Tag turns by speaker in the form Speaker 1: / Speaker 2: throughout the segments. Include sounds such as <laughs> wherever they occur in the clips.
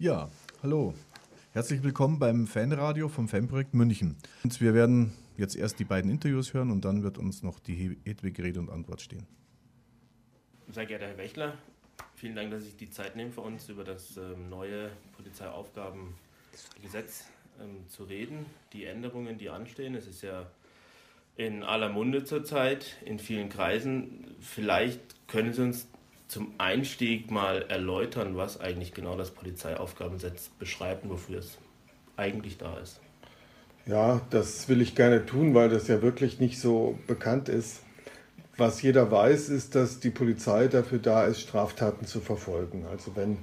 Speaker 1: Ja, hallo. Herzlich willkommen beim Fanradio vom Fanprojekt München. Und wir werden jetzt erst die beiden Interviews hören und dann wird uns noch die Hedwig Rede und Antwort stehen.
Speaker 2: Sehr geehrter Herr Wächler, vielen Dank, dass Sie sich die Zeit nehmen, für uns über das ähm, neue Polizeiaufgabengesetz ähm, zu reden. Die Änderungen, die anstehen, es ist ja in aller Munde zurzeit, in vielen Kreisen. Vielleicht können Sie uns zum Einstieg mal erläutern, was eigentlich genau das Polizeiaufgabengesetz beschreibt und wofür es eigentlich da ist.
Speaker 3: Ja, das will ich gerne tun, weil das ja wirklich nicht so bekannt ist. Was jeder weiß, ist, dass die Polizei dafür da ist, Straftaten zu verfolgen. Also wenn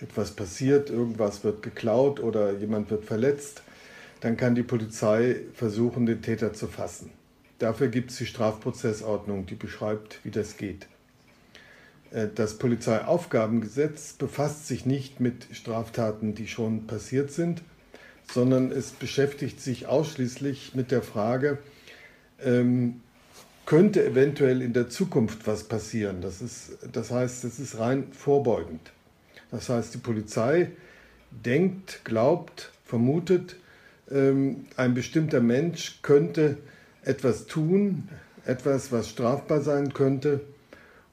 Speaker 3: etwas passiert, irgendwas wird geklaut oder jemand wird verletzt, dann kann die Polizei versuchen, den Täter zu fassen. Dafür gibt es die Strafprozessordnung, die beschreibt, wie das geht. Äh, das Polizeiaufgabengesetz befasst sich nicht mit Straftaten, die schon passiert sind, sondern es beschäftigt sich ausschließlich mit der Frage, ähm, könnte eventuell in der Zukunft was passieren. Das, ist, das heißt, es ist rein vorbeugend. Das heißt, die Polizei denkt, glaubt, vermutet, ähm, ein bestimmter Mensch könnte etwas tun, etwas, was strafbar sein könnte.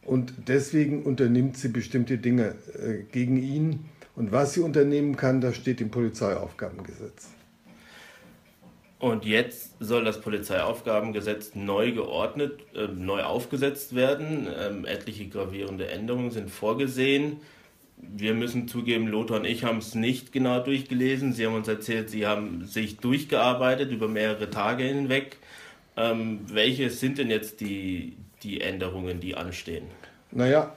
Speaker 3: Und deswegen unternimmt sie bestimmte Dinge äh, gegen ihn. Und was sie unternehmen kann, das steht im Polizeiaufgabengesetz.
Speaker 2: Und jetzt soll das Polizeiaufgabengesetz neu geordnet, äh, neu aufgesetzt werden. Ähm, etliche gravierende Änderungen sind vorgesehen. Wir müssen zugeben, Lothar und ich haben es nicht genau durchgelesen. Sie haben uns erzählt, Sie haben sich durchgearbeitet über mehrere Tage hinweg. Ähm, welche sind denn jetzt die, die Änderungen, die anstehen?
Speaker 3: Naja,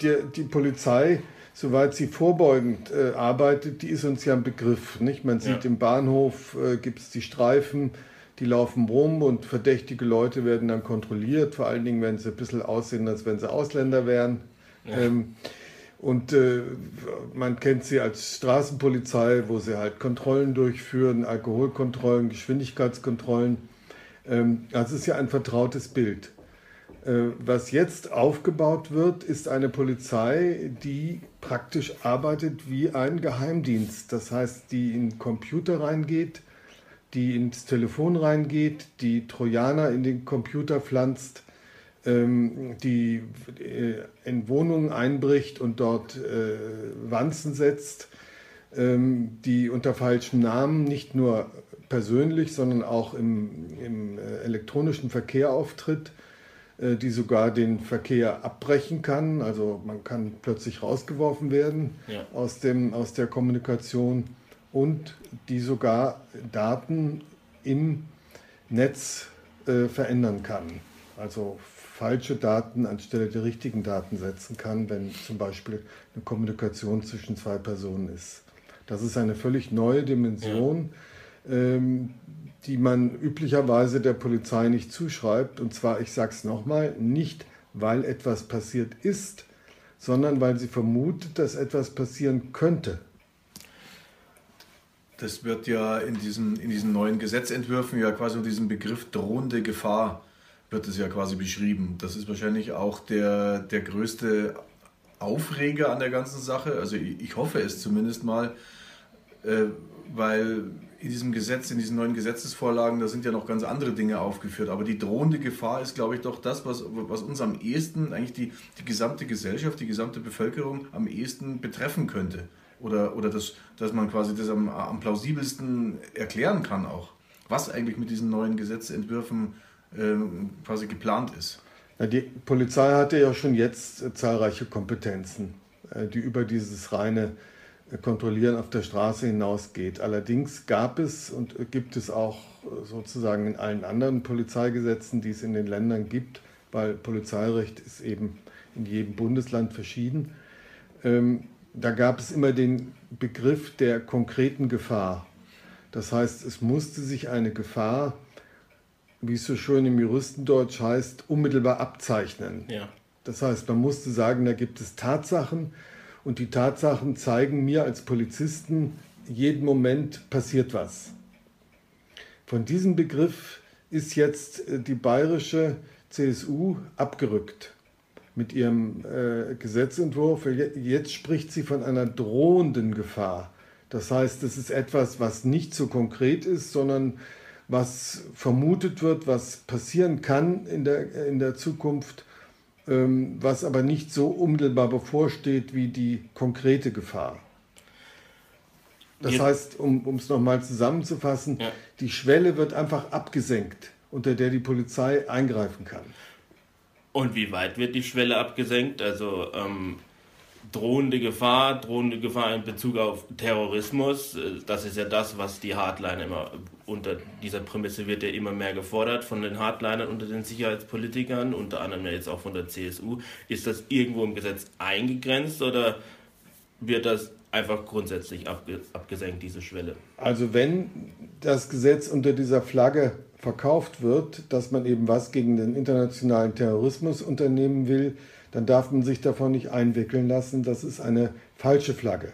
Speaker 3: die, die Polizei soweit sie vorbeugend äh, arbeitet, die ist uns ja ein Begriff. Nicht? Man sieht ja. im Bahnhof, äh, gibt es die Streifen, die laufen rum und verdächtige Leute werden dann kontrolliert, vor allen Dingen, wenn sie ein bisschen aussehen, als wenn sie Ausländer wären. Ja. Ähm, und äh, man kennt sie als Straßenpolizei, wo sie halt Kontrollen durchführen, Alkoholkontrollen, Geschwindigkeitskontrollen. Ähm, das ist ja ein vertrautes Bild. Äh, was jetzt aufgebaut wird, ist eine Polizei, die praktisch arbeitet wie ein Geheimdienst. Das heißt, die in Computer reingeht, die ins Telefon reingeht, die Trojaner in den Computer pflanzt, ähm, die äh, in Wohnungen einbricht und dort äh, Wanzen setzt, ähm, die unter falschem Namen nicht nur persönlich, sondern auch im, im elektronischen Verkehr auftritt die sogar den Verkehr abbrechen kann. Also man kann plötzlich rausgeworfen werden ja. aus, dem, aus der Kommunikation und die sogar Daten im Netz äh, verändern kann. Also falsche Daten anstelle der richtigen Daten setzen kann, wenn zum Beispiel eine Kommunikation zwischen zwei Personen ist. Das ist eine völlig neue Dimension, ja. Ähm, die man üblicherweise der Polizei nicht zuschreibt. Und zwar, ich sage es nochmal, nicht weil etwas passiert ist, sondern weil sie vermutet, dass etwas passieren könnte.
Speaker 1: Das wird ja in diesen, in diesen neuen Gesetzentwürfen ja quasi unter diesem Begriff drohende Gefahr wird es ja quasi beschrieben. Das ist wahrscheinlich auch der, der größte Aufreger an der ganzen Sache. Also ich, ich hoffe es zumindest mal, äh, weil in diesem Gesetz, in diesen neuen Gesetzesvorlagen, da sind ja noch ganz andere Dinge aufgeführt. Aber die drohende Gefahr ist, glaube ich, doch das, was, was uns am ehesten, eigentlich die, die gesamte Gesellschaft, die gesamte Bevölkerung am ehesten betreffen könnte. Oder, oder das, dass man quasi das am, am plausibelsten erklären kann auch, was eigentlich mit diesen neuen Gesetzentwürfen äh, quasi geplant ist.
Speaker 3: Ja, die Polizei hatte ja schon jetzt zahlreiche Kompetenzen, äh, die über dieses reine Kontrollieren auf der Straße hinausgeht. Allerdings gab es und gibt es auch sozusagen in allen anderen Polizeigesetzen, die es in den Ländern gibt, weil Polizeirecht ist eben in jedem Bundesland verschieden. Ähm, da gab es immer den Begriff der konkreten Gefahr. Das heißt, es musste sich eine Gefahr, wie es so schön im Juristendeutsch heißt, unmittelbar abzeichnen. Ja. Das heißt, man musste sagen, da gibt es Tatsachen, und die Tatsachen zeigen mir als Polizisten, jeden Moment passiert was. Von diesem Begriff ist jetzt äh, die bayerische CSU abgerückt. mit ihrem äh, Gesetzentwurf. Jetzt spricht sie von einer drohenden Gefahr. Das heißt, es ist etwas, was nicht so konkret ist, sondern was vermutet wird, was passieren kann in der, in der Zukunft, was aber nicht so unmittelbar bevorsteht wie die konkrete Gefahr. Das Jetzt. heißt, um es nochmal zusammenzufassen, ja. die Schwelle wird einfach abgesenkt, unter der die Polizei eingreifen kann.
Speaker 2: Und wie weit wird die Schwelle abgesenkt? Also ähm, drohende Gefahr, drohende Gefahr in Bezug auf Terrorismus, äh, das ist ja das, was die Hardliner immer unter dieser Prämisse wird ja immer mehr gefordert von den Hardlinern unter den Sicherheitspolitikern, unter anderem jetzt auch von der CSU. Ist das irgendwo im Gesetz eingegrenzt oder wird das einfach grundsätzlich abgesenkt, diese Schwelle?
Speaker 3: Also wenn das Gesetz unter dieser Flagge verkauft wird, dass man eben was gegen den internationalen Terrorismus unternehmen will, dann darf man sich davon nicht einwickeln lassen. Das ist eine falsche Flagge.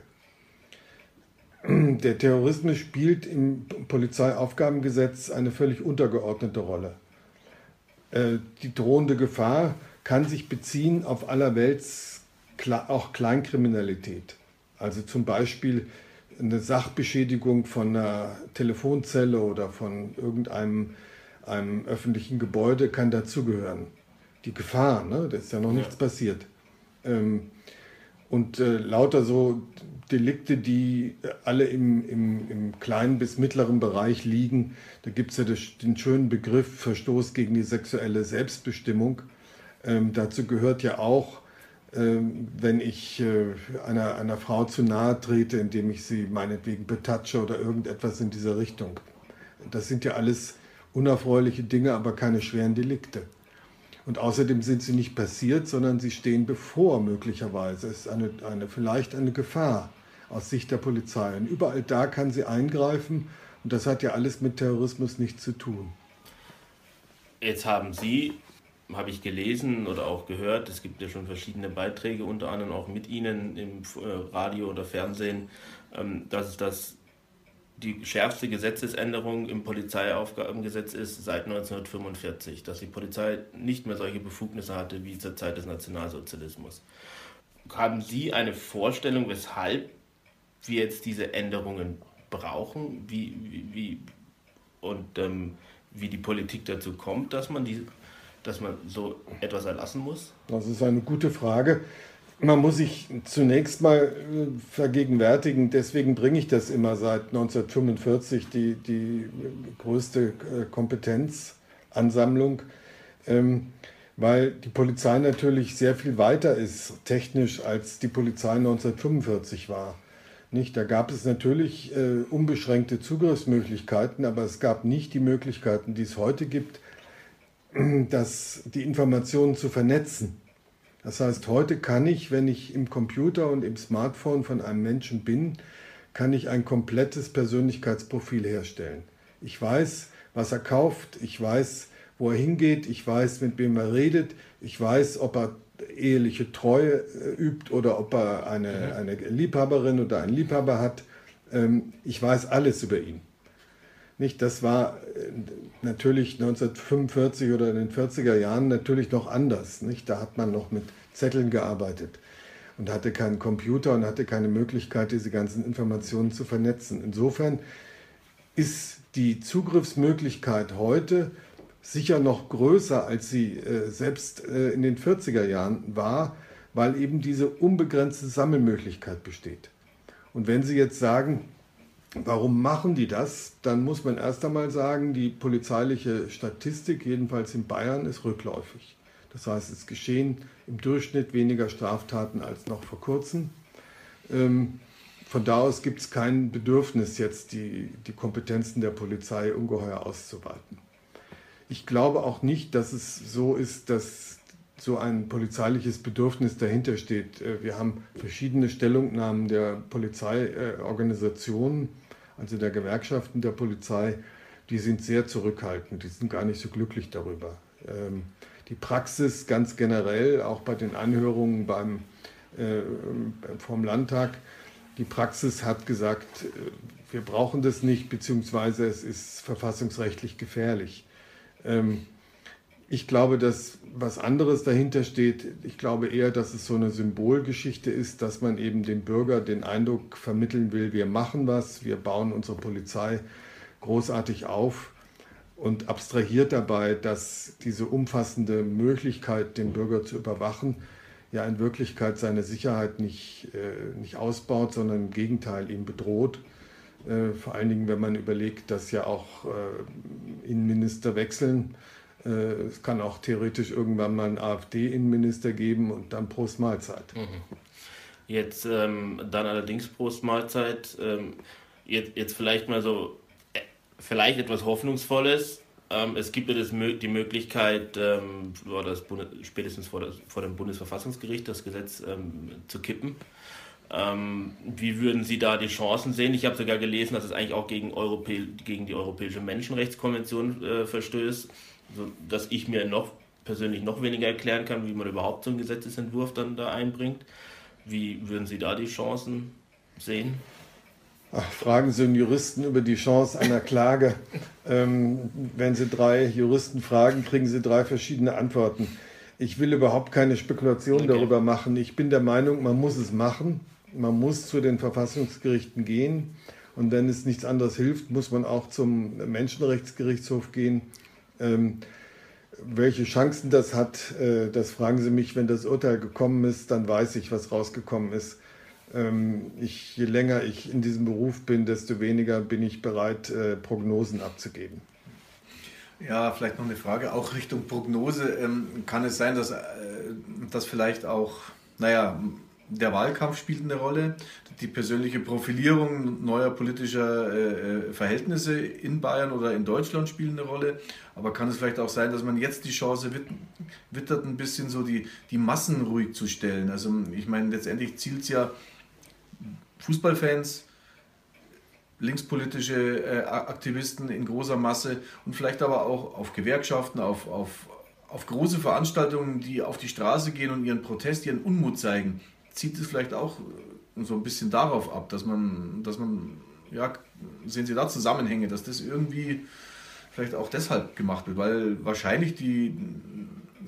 Speaker 3: Der Terrorismus spielt im Polizeiaufgabengesetz eine völlig untergeordnete Rolle. Äh, die drohende Gefahr kann sich beziehen auf allerwelts auch Kleinkriminalität. Also zum Beispiel eine Sachbeschädigung von einer Telefonzelle oder von irgendeinem einem öffentlichen Gebäude kann dazugehören. Die Gefahr, ne? da ist ja noch ja. nichts passiert. Ähm, und äh, lauter so Delikte, die alle im, im, im kleinen bis mittleren Bereich liegen. Da gibt es ja den schönen Begriff Verstoß gegen die sexuelle Selbstbestimmung. Ähm, dazu gehört ja auch ähm, wenn ich äh, einer, einer Frau zu nahe trete, indem ich sie meinetwegen betatsche oder irgendetwas in dieser Richtung. Das sind ja alles unerfreuliche Dinge, aber keine schweren Delikte. Und außerdem sind sie nicht passiert, sondern sie stehen bevor möglicherweise. Es ist eine, eine, vielleicht eine Gefahr aus Sicht der Polizei. Und überall da kann sie eingreifen und das hat ja alles mit Terrorismus nichts zu tun.
Speaker 2: Jetzt haben Sie habe ich gelesen oder auch gehört, es gibt ja schon verschiedene Beiträge, unter anderem auch mit Ihnen im äh, Radio oder Fernsehen, ähm, dass es das die schärfste Gesetzesänderung im Polizeiaufgabengesetz ist seit 1945, dass die Polizei nicht mehr solche Befugnisse hatte wie zur Zeit des Nationalsozialismus. Haben Sie eine Vorstellung, weshalb wir jetzt diese Änderungen brauchen, wie, wie, wie und ähm, wie die Politik dazu kommt, dass man die dass man so etwas erlassen muss?
Speaker 3: Das ist eine gute Frage. Man muss sich zunächst mal äh, vergegenwärtigen, deswegen bringe ich das immer seit 1945, die, die größte äh, Kompetenzansammlung, ähm, weil die Polizei natürlich sehr viel weiter ist technisch, als die Polizei 1945 war. Nicht? Da gab es natürlich äh, unbeschränkte Zugriffsmöglichkeiten, aber es gab nicht die Möglichkeiten, die es heute gibt, <clears throat> das, die Informationen zu vernetzen. Das heißt, heute kann ich, wenn ich im Computer und im Smartphone von einem Menschen bin, kann ich ein komplettes Persönlichkeitsprofil herstellen. Ich weiß, was er kauft, ich weiß, wo er hingeht, ich weiß, mit wem er redet, ich weiß, ob er eheliche Treue äh, übt oder ob er eine, eine Liebhaberin oder einen Liebhaber hat. Ähm, ich weiß alles über ihn. Nicht, das war äh, natürlich 1945 oder in den 40er Jahren natürlich noch anders. Nicht? Da hat man noch mit Zetteln gearbeitet und hatte keinen Computer und hatte keine Möglichkeit, diese ganzen Informationen zu vernetzen. Insofern ist die Zugriffsmöglichkeit heute sicher noch größer, als sie äh, selbst äh, in den 40er Jahren war, weil eben diese unbegrenzte Sammelmöglichkeit besteht. Und wenn Sie jetzt sagen, Warum machen die das? Dann muss man erst einmal sagen, die polizeiliche Statistik, jedenfalls in Bayern, ist rückläufig. Das heißt, es geschehen im Durchschnitt weniger Straftaten als noch vor kurzem. Ähm, von da aus gibt es kein Bedürfnis, jetzt die, die Kompetenzen der Polizei ungeheuer auszuweiten. Ich glaube auch nicht, dass es so ist, dass so ein polizeiliches Bedürfnis dahinter steht. Äh, wir haben verschiedene Stellungnahmen der Polizeiorganisationen also der Gewerkschaften der Polizei, die sind sehr zurückhaltend, die sind gar nicht so glücklich darüber. Ähm, die Praxis ganz generell, auch bei den Anhörungen beim, äh, vom Landtag, die Praxis hat gesagt, äh, wir brauchen das nicht, beziehungsweise es ist verfassungsrechtlich gefährlich. Ähm, Ich glaube, dass was anderes dahinter steht. Ich glaube eher, dass es so eine Symbolgeschichte ist, dass man eben dem Bürger den Eindruck vermitteln will, wir machen was, wir bauen unsere Polizei großartig auf und abstrahiert dabei, dass diese umfassende Möglichkeit, den Bürger zu überwachen, ja in Wirklichkeit seine Sicherheit nicht, äh, nicht ausbaut, sondern im Gegenteil ihn bedroht. Äh, vor allen Dingen, wenn man überlegt, dass ja auch äh, Innenminister wechseln. Äh, es kann auch theoretisch irgendwann mal einen AfD-Innenminister geben und dann Prost Mahlzeit. Mhm.
Speaker 2: Jetzt ähm, dann allerdings Prost Mahlzeit. Ähm, jetzt, jetzt vielleicht mal so vielleicht etwas Hoffnungsvolles. Ähm, es gibt ja das, die Möglichkeit, ähm, das spätestens vor, das, vor, dem Bundesverfassungsgericht das Gesetz ähm, zu kippen. Ähm, wie würden Sie da die Chancen sehen? Ich habe sogar gelesen, dass es eigentlich auch gegen, Europä gegen die Europäische Menschenrechtskonvention äh, verstößt, sodass ich mir noch persönlich noch weniger erklären kann, wie man überhaupt so einen Gesetzesentwurf dann da einbringt. Wie würden Sie da die Chancen sehen?
Speaker 3: Ach, fragen Sie einen Juristen über die Chance einer Klage. Ähm, wenn Sie drei Juristen fragen, kriegen Sie drei verschiedene Antworten. Ich will überhaupt keine Spekulation okay. darüber machen. Ich bin der Meinung, man muss es machen. Man muss zu den Verfassungsgerichten gehen. Und wenn es nichts anderes hilft, muss man auch zum Menschenrechtsgerichtshof gehen. Ähm, welche Chancen das hat, äh, das fragen Sie mich, wenn das Urteil gekommen ist, dann weiß ich, was rausgekommen ist. Ähm, ich, je länger ich in diesem Beruf bin, desto weniger bin ich bereit, äh, Prognosen abzugeben.
Speaker 1: Ja, vielleicht noch eine Frage, auch Richtung Prognose. Ähm, kann es sein, dass, äh, dass vielleicht auch, naja, der Wahlkampf spielt eine Rolle, die persönliche Profilierung neuer politischer äh, Verhältnisse in Bayern oder in Deutschland spielen eine Rolle. Aber kann es vielleicht auch sein, dass man jetzt die Chance wittert, ein bisschen so die, die Massen ruhig zu stellen? Also ich meine, letztendlich zielt es ja Fußballfans, linkspolitische äh, Aktivisten in großer Masse und vielleicht aber auch auf Gewerkschaften, auf, auf, auf große Veranstaltungen, die auf die Straße gehen und ihren Protest, ihren Unmut zeigen, zieht es vielleicht auch äh, so ein bisschen darauf ab, dass man, dass man, ja, sehen Sie da Zusammenhänge, dass das irgendwie vielleicht auch deshalb gemacht wird, weil wahrscheinlich die,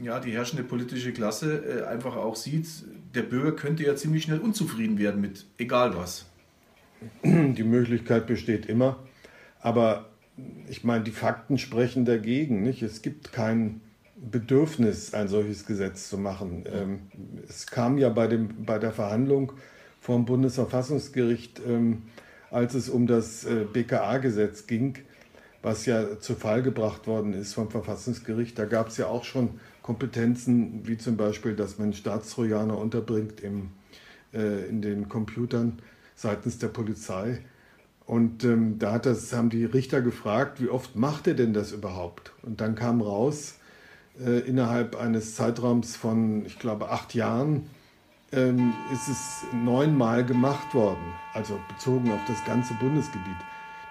Speaker 1: ja, die herrschende politische Klasse äh, einfach auch sieht, der Bürger könnte ja ziemlich schnell unzufrieden werden mit egal was.
Speaker 3: Die Möglichkeit besteht immer, aber ich meine, die Fakten sprechen dagegen. Nicht? Es gibt kein Bedürfnis, ein solches Gesetz zu machen. Ähm, es kam ja bei, dem, bei der Verhandlung vom Bundesverfassungsgericht, ähm, als es um das äh, BKA-Gesetz ging, was ja zu Fall gebracht worden ist vom Verfassungsgericht, da gab es ja auch schon Kompetenzen, wie zum Beispiel, dass man Staatstrojaner unterbringt im, äh, in den Computern seitens der Polizei. Und ähm, da das, haben die Richter gefragt, wie oft macht er denn das überhaupt? Und dann kam raus, äh, innerhalb eines Zeitraums von, ich glaube, acht Jahren ähm, ist es neunmal gemacht worden, also bezogen auf das ganze Bundesgebiet.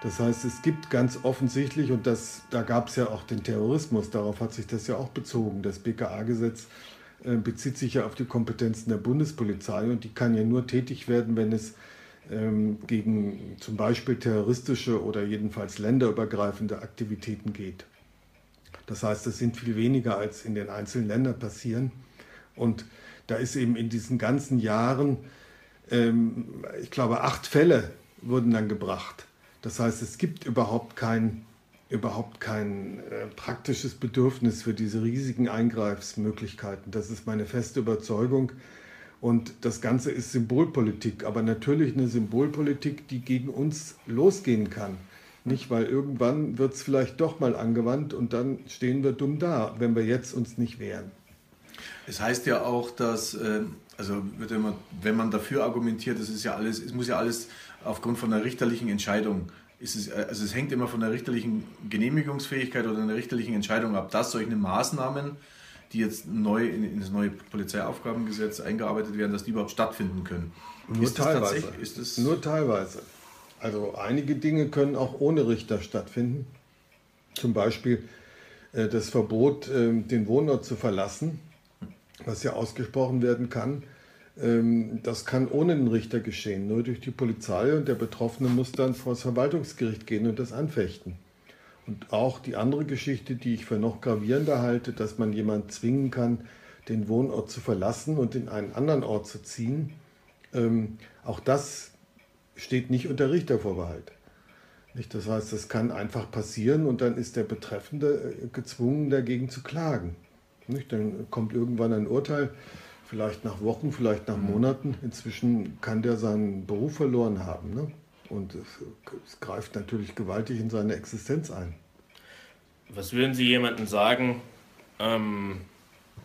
Speaker 3: Das heißt, es gibt ganz offensichtlich, und das, da gab es ja auch den Terrorismus, darauf hat sich das ja auch bezogen. Das BKA-Gesetz äh, bezieht sich ja auf die Kompetenzen der Bundespolizei und die kann ja nur tätig werden, wenn es ähm, gegen zum Beispiel terroristische oder jedenfalls länderübergreifende Aktivitäten geht. Das heißt, es sind viel weniger als in den einzelnen Ländern passieren. Und da ist eben in diesen ganzen Jahren, ähm, ich glaube, acht Fälle wurden dann gebracht. Das heißt, es gibt überhaupt kein, überhaupt kein äh, praktisches Bedürfnis für diese riesigen Eingreifsmöglichkeiten. Das ist meine feste Überzeugung. Und das Ganze ist Symbolpolitik, aber natürlich eine Symbolpolitik, die gegen uns losgehen kann. Nicht, weil irgendwann wird es vielleicht doch mal angewandt und dann stehen wir dumm da, wenn wir jetzt uns nicht wehren.
Speaker 1: Es heißt ja auch, dass, äh, also wenn man dafür argumentiert, das ist ja alles, es muss ja alles aufgrund von einer richterlichen Entscheidung ist es, also es hängt immer von der richterlichen Genehmigungsfähigkeit oder einer richterlichen Entscheidung ab, dass solche Maßnahmen, die jetzt neu in, in das neue Polizeiaufgabengesetz eingearbeitet werden, dass die überhaupt stattfinden können.
Speaker 3: Nur ist teilweise. Das Nur teilweise. Also einige Dinge können auch ohne Richter stattfinden. Zum Beispiel äh, das Verbot, äh, den Wohnort zu verlassen, was ja ausgesprochen werden kann ähm, das kann ohne den Richter geschehen, nur durch die Polizei und der Betroffene muss dann vor das Verwaltungsgericht gehen und das anfechten. Und auch die andere Geschichte, die ich für noch gravierender halte, dass man jemanden zwingen kann, den Wohnort zu verlassen und in einen anderen Ort zu ziehen, ähm, auch das steht nicht unter Richtervorbehalt. Nicht? Das heißt, das kann einfach passieren und dann ist der Betreffende äh, gezwungen, dagegen zu klagen. Nicht? Dann kommt irgendwann ein Urteil, vielleicht nach Wochen, vielleicht nach mhm. Monaten. Inzwischen kann der seinen Beruf verloren haben. Ne? Und es, es greift natürlich gewaltig in seine Existenz ein.
Speaker 2: Was würden Sie jemandem sagen, ähm,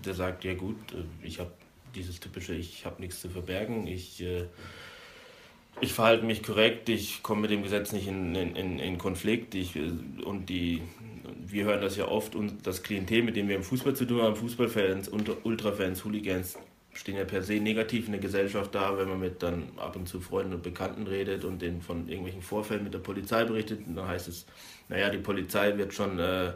Speaker 2: der sagt, ja gut, äh, ich habe dieses typische, ich habe nichts zu verbergen, ich, äh, ich verhalte mich korrekt, ich komme mit dem Gesetz nicht in, in, in Konflikt ich, äh, und die, wir hören das ja oft und das Klientel, mit dem wir im Fußball zu tun haben, Fußballfans, Ultrafans, Hooligans, stehen ja per se negativ in der Gesellschaft da, wenn man mit dann ab und zu Freunden und Bekannten redet und denen von irgendwelchen Vorfällen mit der Polizei berichtet. dann heißt es, naja, die Polizei wird schon äh,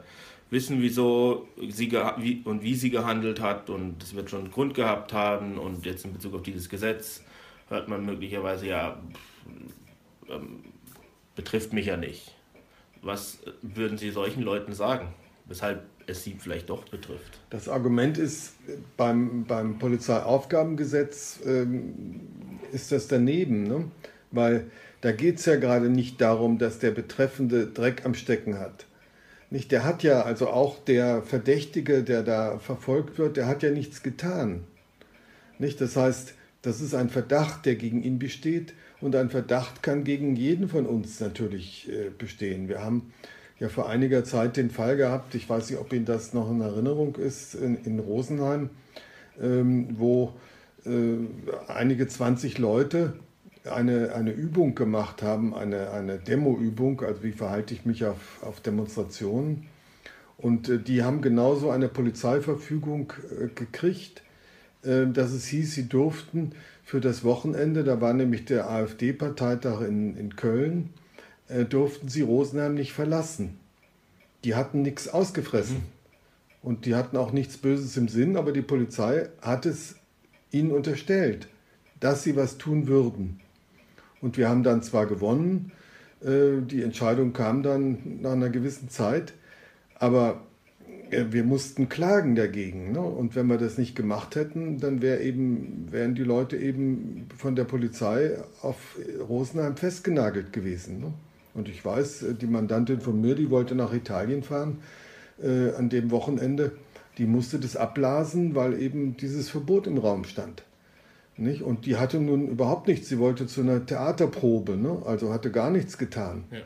Speaker 2: wissen, wieso sie wie, und wie sie gehandelt hat und es wird schon einen Grund gehabt haben. Und jetzt in Bezug auf dieses Gesetz hört man möglicherweise ja, ähm, betrifft mich ja nicht. Was würden Sie solchen Leuten sagen? Weshalb es sie vielleicht doch betrifft.
Speaker 3: Das Argument ist, beim, beim Polizeiaufgabengesetz ähm, ist das daneben, ne? weil da geht es ja gerade nicht darum, dass der Betreffende Dreck am Stecken hat. Nicht, der hat ja, also auch der Verdächtige, der da verfolgt wird, der hat ja nichts getan. Nicht? Das heißt, das ist ein Verdacht, der gegen ihn besteht und ein Verdacht kann gegen jeden von uns natürlich äh, bestehen. Wir haben ja vor einiger Zeit den Fall gehabt, ich weiß nicht, ob Ihnen das noch in Erinnerung ist, in, in Rosenheim, ähm, wo äh, einige 20 Leute eine, eine Übung gemacht haben, eine, eine Demo-Übung, also wie verhalte ich mich auf, auf Demonstrationen. Und äh, die haben genauso eine Polizeiverfügung gekriegt, dass es hieß, sie durften für das Wochenende, da war nämlich der AfD-Parteitag in, in Köln, äh, durften sie Rosenheim nicht verlassen. Die hatten nichts ausgefressen. Mhm. Und die hatten auch nichts Böses im Sinn, aber die Polizei hat es ihnen unterstellt, dass sie was tun würden. Und wir haben dann zwar gewonnen, äh, die Entscheidung kam dann nach einer gewissen Zeit, aber wir mussten klagen dagegen. Ne? Und wenn wir das nicht gemacht hätten, dann wär eben, wären die Leute eben von der Polizei auf Rosenheim festgenagelt gewesen. Ne? Und ich weiß, äh, die Mandantin von mir, die wollte nach Italien fahren äh, an dem Wochenende, die musste das abblasen, weil eben dieses Verbot im Raum stand. Nicht? Und die hatte nun überhaupt nichts. Sie wollte zu einer Theaterprobe, ne? also hatte gar nichts getan. Ja.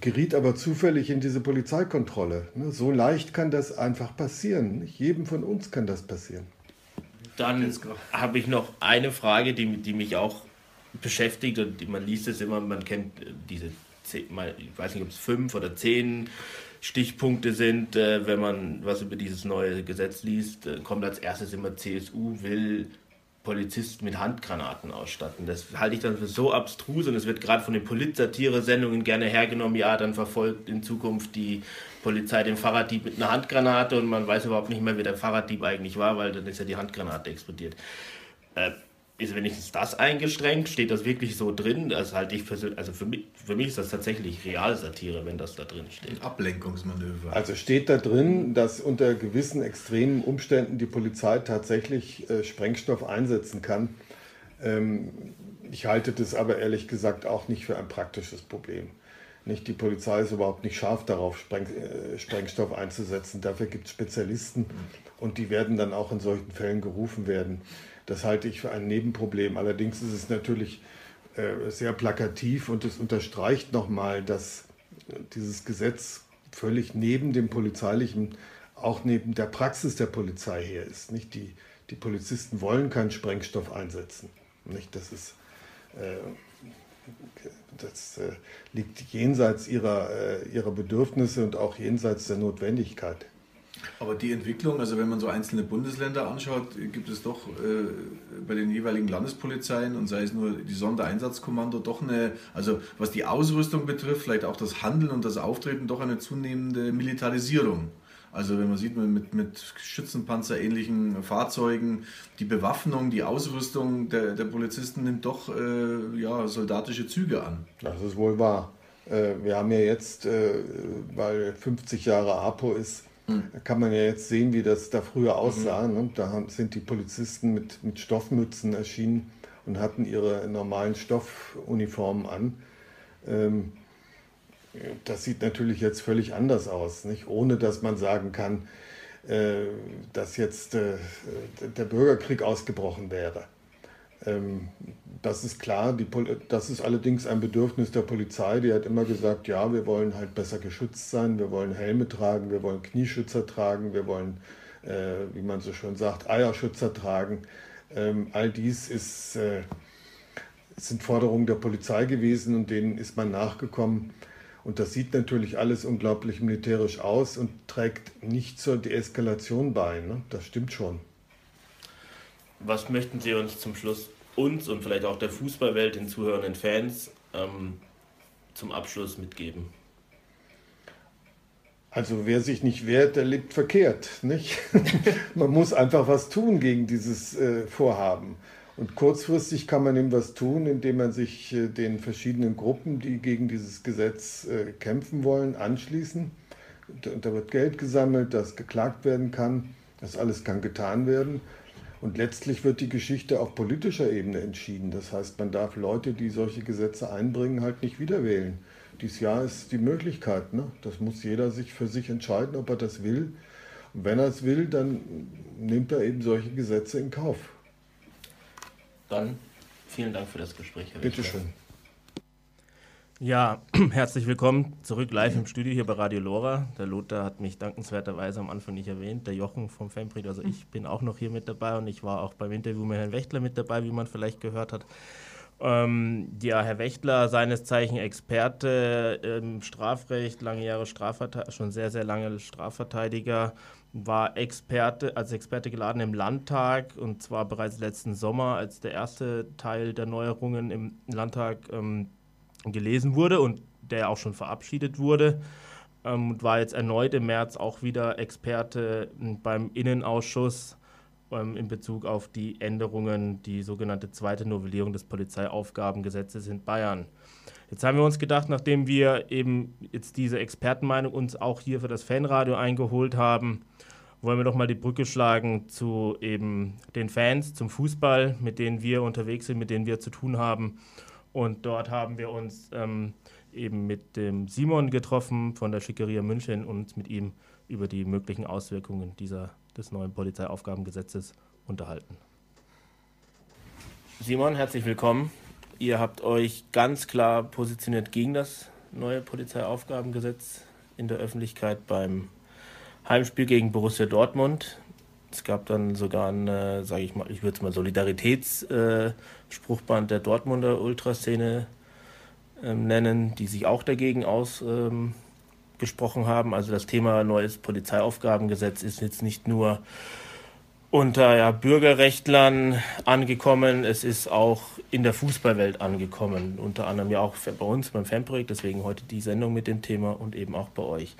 Speaker 3: Geriet aber zufällig in diese Polizeikontrolle. Ne? So leicht kann das einfach passieren. Nicht? Jedem von uns kann das passieren.
Speaker 2: Dann habe ich noch eine Frage, die, die mich auch beschäftigt und die, man liest es immer, man kennt äh, diese zehn, ich weiß nicht, ob es fünf oder zehn Stichpunkte sind, äh, wenn man was über dieses neue Gesetz liest, äh, kommt als erstes immer CSU will Polizisten mit Handgranaten ausstatten. Das halte ich dann für so abstrus und es wird gerade von den Polit-Satire-Sendungen gerne hergenommen, ja, dann verfolgt in Zukunft die Polizei den Fahrraddieb mit einer Handgranate und man weiß überhaupt nicht mehr, wer der Fahrraddieb eigentlich war, weil dann ist ja die Handgranate explodiert. Äh, ist wenigstens das eingestrengt? Steht das wirklich so drin? Das halte ich persönlich, also für mich, für mich ist das tatsächlich Realsatire, wenn das da drin steht.
Speaker 1: Ablenkungsmanöver.
Speaker 3: Also steht da drin, dass unter gewissen extremen Umständen die Polizei tatsächlich äh, Sprengstoff einsetzen kann. Ähm, ich halte das aber ehrlich gesagt auch nicht für ein praktisches Problem. Nicht, die Polizei ist überhaupt nicht scharf darauf, Spreng, äh, Sprengstoff einzusetzen. Dafür gibt es Spezialisten und die werden dann auch in solchen Fällen gerufen werden. Das halte ich für ein Nebenproblem. Allerdings ist es natürlich äh, sehr plakativ und es unterstreicht nochmal, dass dieses Gesetz völlig neben dem polizeilichen, auch neben der Praxis der Polizei her ist. Nicht? Die, die Polizisten wollen keinen Sprengstoff einsetzen. Nicht? Das, ist, äh, das äh, liegt jenseits ihrer, ihrer Bedürfnisse und auch jenseits der Notwendigkeit.
Speaker 1: Aber die Entwicklung, also wenn man so einzelne Bundesländer anschaut, gibt es doch äh, bei den jeweiligen Landespolizeien und sei es nur die Sondereinsatzkommando doch eine, also was die Ausrüstung betrifft, vielleicht auch das Handeln und das Auftreten, doch eine zunehmende Militarisierung. Also wenn man sieht, mit, mit Schützenpanzer ähnlichen Fahrzeugen, die Bewaffnung, die Ausrüstung der, der Polizisten nimmt doch äh, ja, soldatische Züge an.
Speaker 3: Das ist wohl wahr. Äh, wir haben ja jetzt, äh, weil 50 Jahre APO ist, mhm. kann man ja jetzt sehen, wie das da früher aussah. Mhm. Ne? Da sind die Polizisten mit, mit Stoffmützen erschienen und hatten ihre normalen Stoffuniformen an. Ähm, das sieht natürlich jetzt völlig anders aus, nicht? ohne dass man sagen kann, äh, dass jetzt äh, der Bürgerkrieg ausgebrochen wäre. Ähm, das ist klar, die, das ist allerdings ein Bedürfnis der Polizei, die hat immer gesagt, ja, wir wollen halt besser geschützt sein, wir wollen Helme tragen, wir wollen Knieschützer tragen, wir wollen, äh, wie man so schön sagt, Eierschützer tragen. Ähm, all dies ist, äh, sind Forderungen der Polizei gewesen und denen ist man nachgekommen. Und das sieht natürlich alles unglaublich militärisch aus und trägt nicht zur Deeskalation bei. Ne? Das stimmt schon.
Speaker 2: Was möchten Sie uns zum Schluss uns und vielleicht auch der Fußballwelt, den zuhörenden Fans, ähm, zum Abschluss mitgeben?
Speaker 3: Also wer sich nicht wehrt, der lebt verkehrt. Nicht? <laughs> Man muss einfach was tun gegen dieses äh, Vorhaben. Und kurzfristig kann man ihm was tun, indem man sich äh, den verschiedenen Gruppen, die gegen dieses Gesetz äh, kämpfen wollen, anschließen. Da wird Geld gesammelt, das geklagt werden kann. Das alles kann getan werden. Und letztlich wird die Geschichte auf politischer Ebene entschieden. Das heißt, man darf Leute, die solche Gesetze einbringen, halt nicht wieder wählen. Dieses Jahr ist die Möglichkeit. Ne? Das muss jeder sich für sich entscheiden, ob er das will. Und wenn er es will, dann nimmt er eben solche Gesetze in Kauf.
Speaker 2: Dann vielen Dank für das Gespräch.
Speaker 3: Herr Bitte schön.
Speaker 2: Ja, <clears throat> herzlich willkommen zurück live im Studio hier bei Radio Lora. Der Lothar hat mich dankenswerterweise am Anfang nicht erwähnt. Der Jochen vom Fanprix, also ich bin auch noch hier mit dabei und ich war auch beim Interview mit Herrn Wächtler mit dabei, wie man vielleicht gehört hat. Ähm, ja, Herr Wächtler, seines Zeichen Experte im Strafrecht, lange Jahre Strafverteidiger, schon sehr, sehr lange Strafverteidiger, war Experte, als Experte geladen im Landtag und zwar bereits letzten Sommer, als der erste Teil der Neuerungen im Landtag ähm, gelesen wurde und der auch schon verabschiedet wurde. Ähm, und war jetzt erneut im März auch wieder Experte beim Innenausschuss ähm, in Bezug auf die Änderungen, die sogenannte zweite Novellierung des Polizeiaufgabengesetzes in Bayern. Jetzt haben wir uns gedacht, nachdem wir eben jetzt diese Expertenmeinung uns auch hier für das Fanradio eingeholt haben, wollen wir doch mal die Brücke schlagen zu eben den Fans, zum Fußball, mit denen wir unterwegs sind, mit denen wir zu tun haben. Und dort haben wir uns ähm, eben mit dem Simon getroffen von der Schickeria München und mit ihm über die möglichen Auswirkungen dieser, des neuen Polizeiaufgabengesetzes unterhalten. Simon, herzlich willkommen. Ihr habt euch ganz klar positioniert gegen das neue Polizeiaufgabengesetz in der Öffentlichkeit beim Heimspiel gegen Borussia Dortmund. Es gab dann sogar ein, sage ich mal, ich würde es mal Solidaritätsspruchband äh, der Dortmunder Ultraszene ähm, nennen, die sich auch dagegen ausgesprochen ähm, haben. Also das Thema neues Polizeiaufgabengesetz ist jetzt nicht nur unter ja, Bürgerrechtlern angekommen, es ist auch in der Fußballwelt angekommen, unter anderem ja auch bei uns beim Fanprojekt, deswegen heute die Sendung mit dem Thema und eben auch bei euch.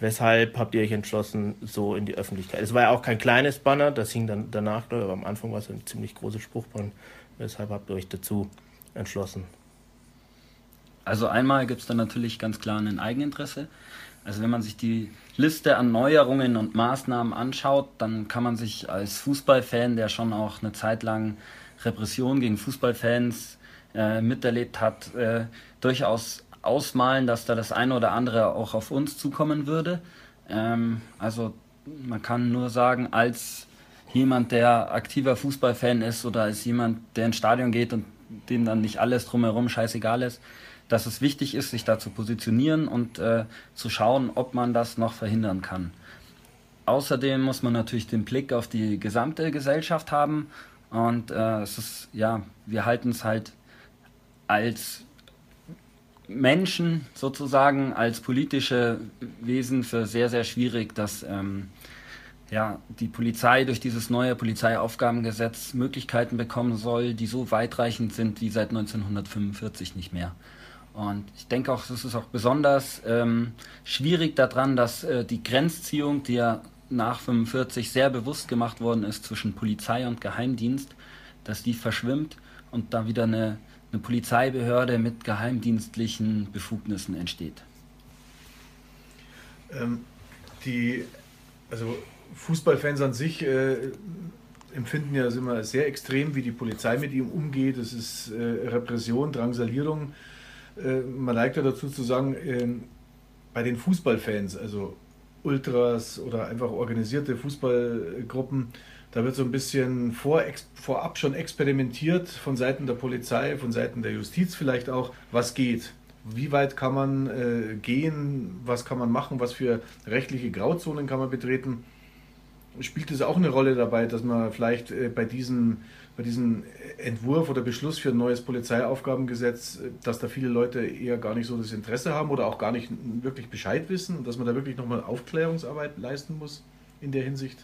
Speaker 2: Weshalb habt ihr euch entschlossen, so in die Öffentlichkeit? Es war ja auch kein kleines Banner, das hing dann danach, aber am Anfang war es ein ziemlich großes Spruchband. Weshalb habt ihr euch dazu entschlossen?
Speaker 4: Also einmal gibt es da natürlich ganz klar ein Eigeninteresse. Also wenn man sich die Liste an Neuerungen und Maßnahmen anschaut, dann kann man sich als Fußballfan, der schon auch eine Zeit lang Repression gegen Fußballfans äh, miterlebt hat, äh, durchaus ausmalen, dass da das eine oder andere auch auf uns zukommen würde. Ähm, also man kann nur sagen, als jemand, der aktiver Fußballfan ist oder als jemand, der ins Stadion geht und dem dann nicht alles drumherum scheißegal ist, dass es wichtig ist, sich da zu positionieren und äh, zu schauen, ob man das noch verhindern kann. Außerdem muss man natürlich den Blick auf die gesamte Gesellschaft haben und äh, es ist, ja, wir halten es halt als Menschen sozusagen als politische Wesen für sehr, sehr schwierig, dass ähm, ja, die Polizei durch dieses neue Polizeiaufgabengesetz Möglichkeiten bekommen soll, die so weitreichend sind wie seit 1945 nicht mehr. Und ich denke auch, es ist auch besonders ähm, schwierig daran, dass äh, die Grenzziehung, die ja nach 45 sehr bewusst gemacht worden ist zwischen Polizei und Geheimdienst, dass die verschwimmt und da wieder eine eine Polizeibehörde mit geheimdienstlichen Befugnissen entsteht.
Speaker 1: Ähm, die, also Fußballfans an sich äh, empfinden ja immer sehr extrem, wie die Polizei mit ihm umgeht. Es ist äh, Repression, Drangsalierung. Äh, man neigt ja dazu zu sagen, ähm, bei den Fußballfans, also Ultras oder einfach organisierte Fußballgruppen, da wird so ein bisschen vor, vorab schon experimentiert von Seiten der Polizei, von Seiten der Justiz vielleicht auch, was geht. Wie weit kann man äh, gehen, was kann man machen, was für rechtliche Grauzonen kann man betreten. Spielt es auch eine Rolle dabei, dass man vielleicht äh, bei, diesem, bei diesem Entwurf oder Beschluss für ein neues Polizeiaufgabengesetz, äh, dass da viele Leute eher gar nicht so das Interesse haben oder auch gar nicht wirklich Bescheid wissen dass man da wirklich nochmal Aufklärungsarbeit leisten muss in der Hinsicht?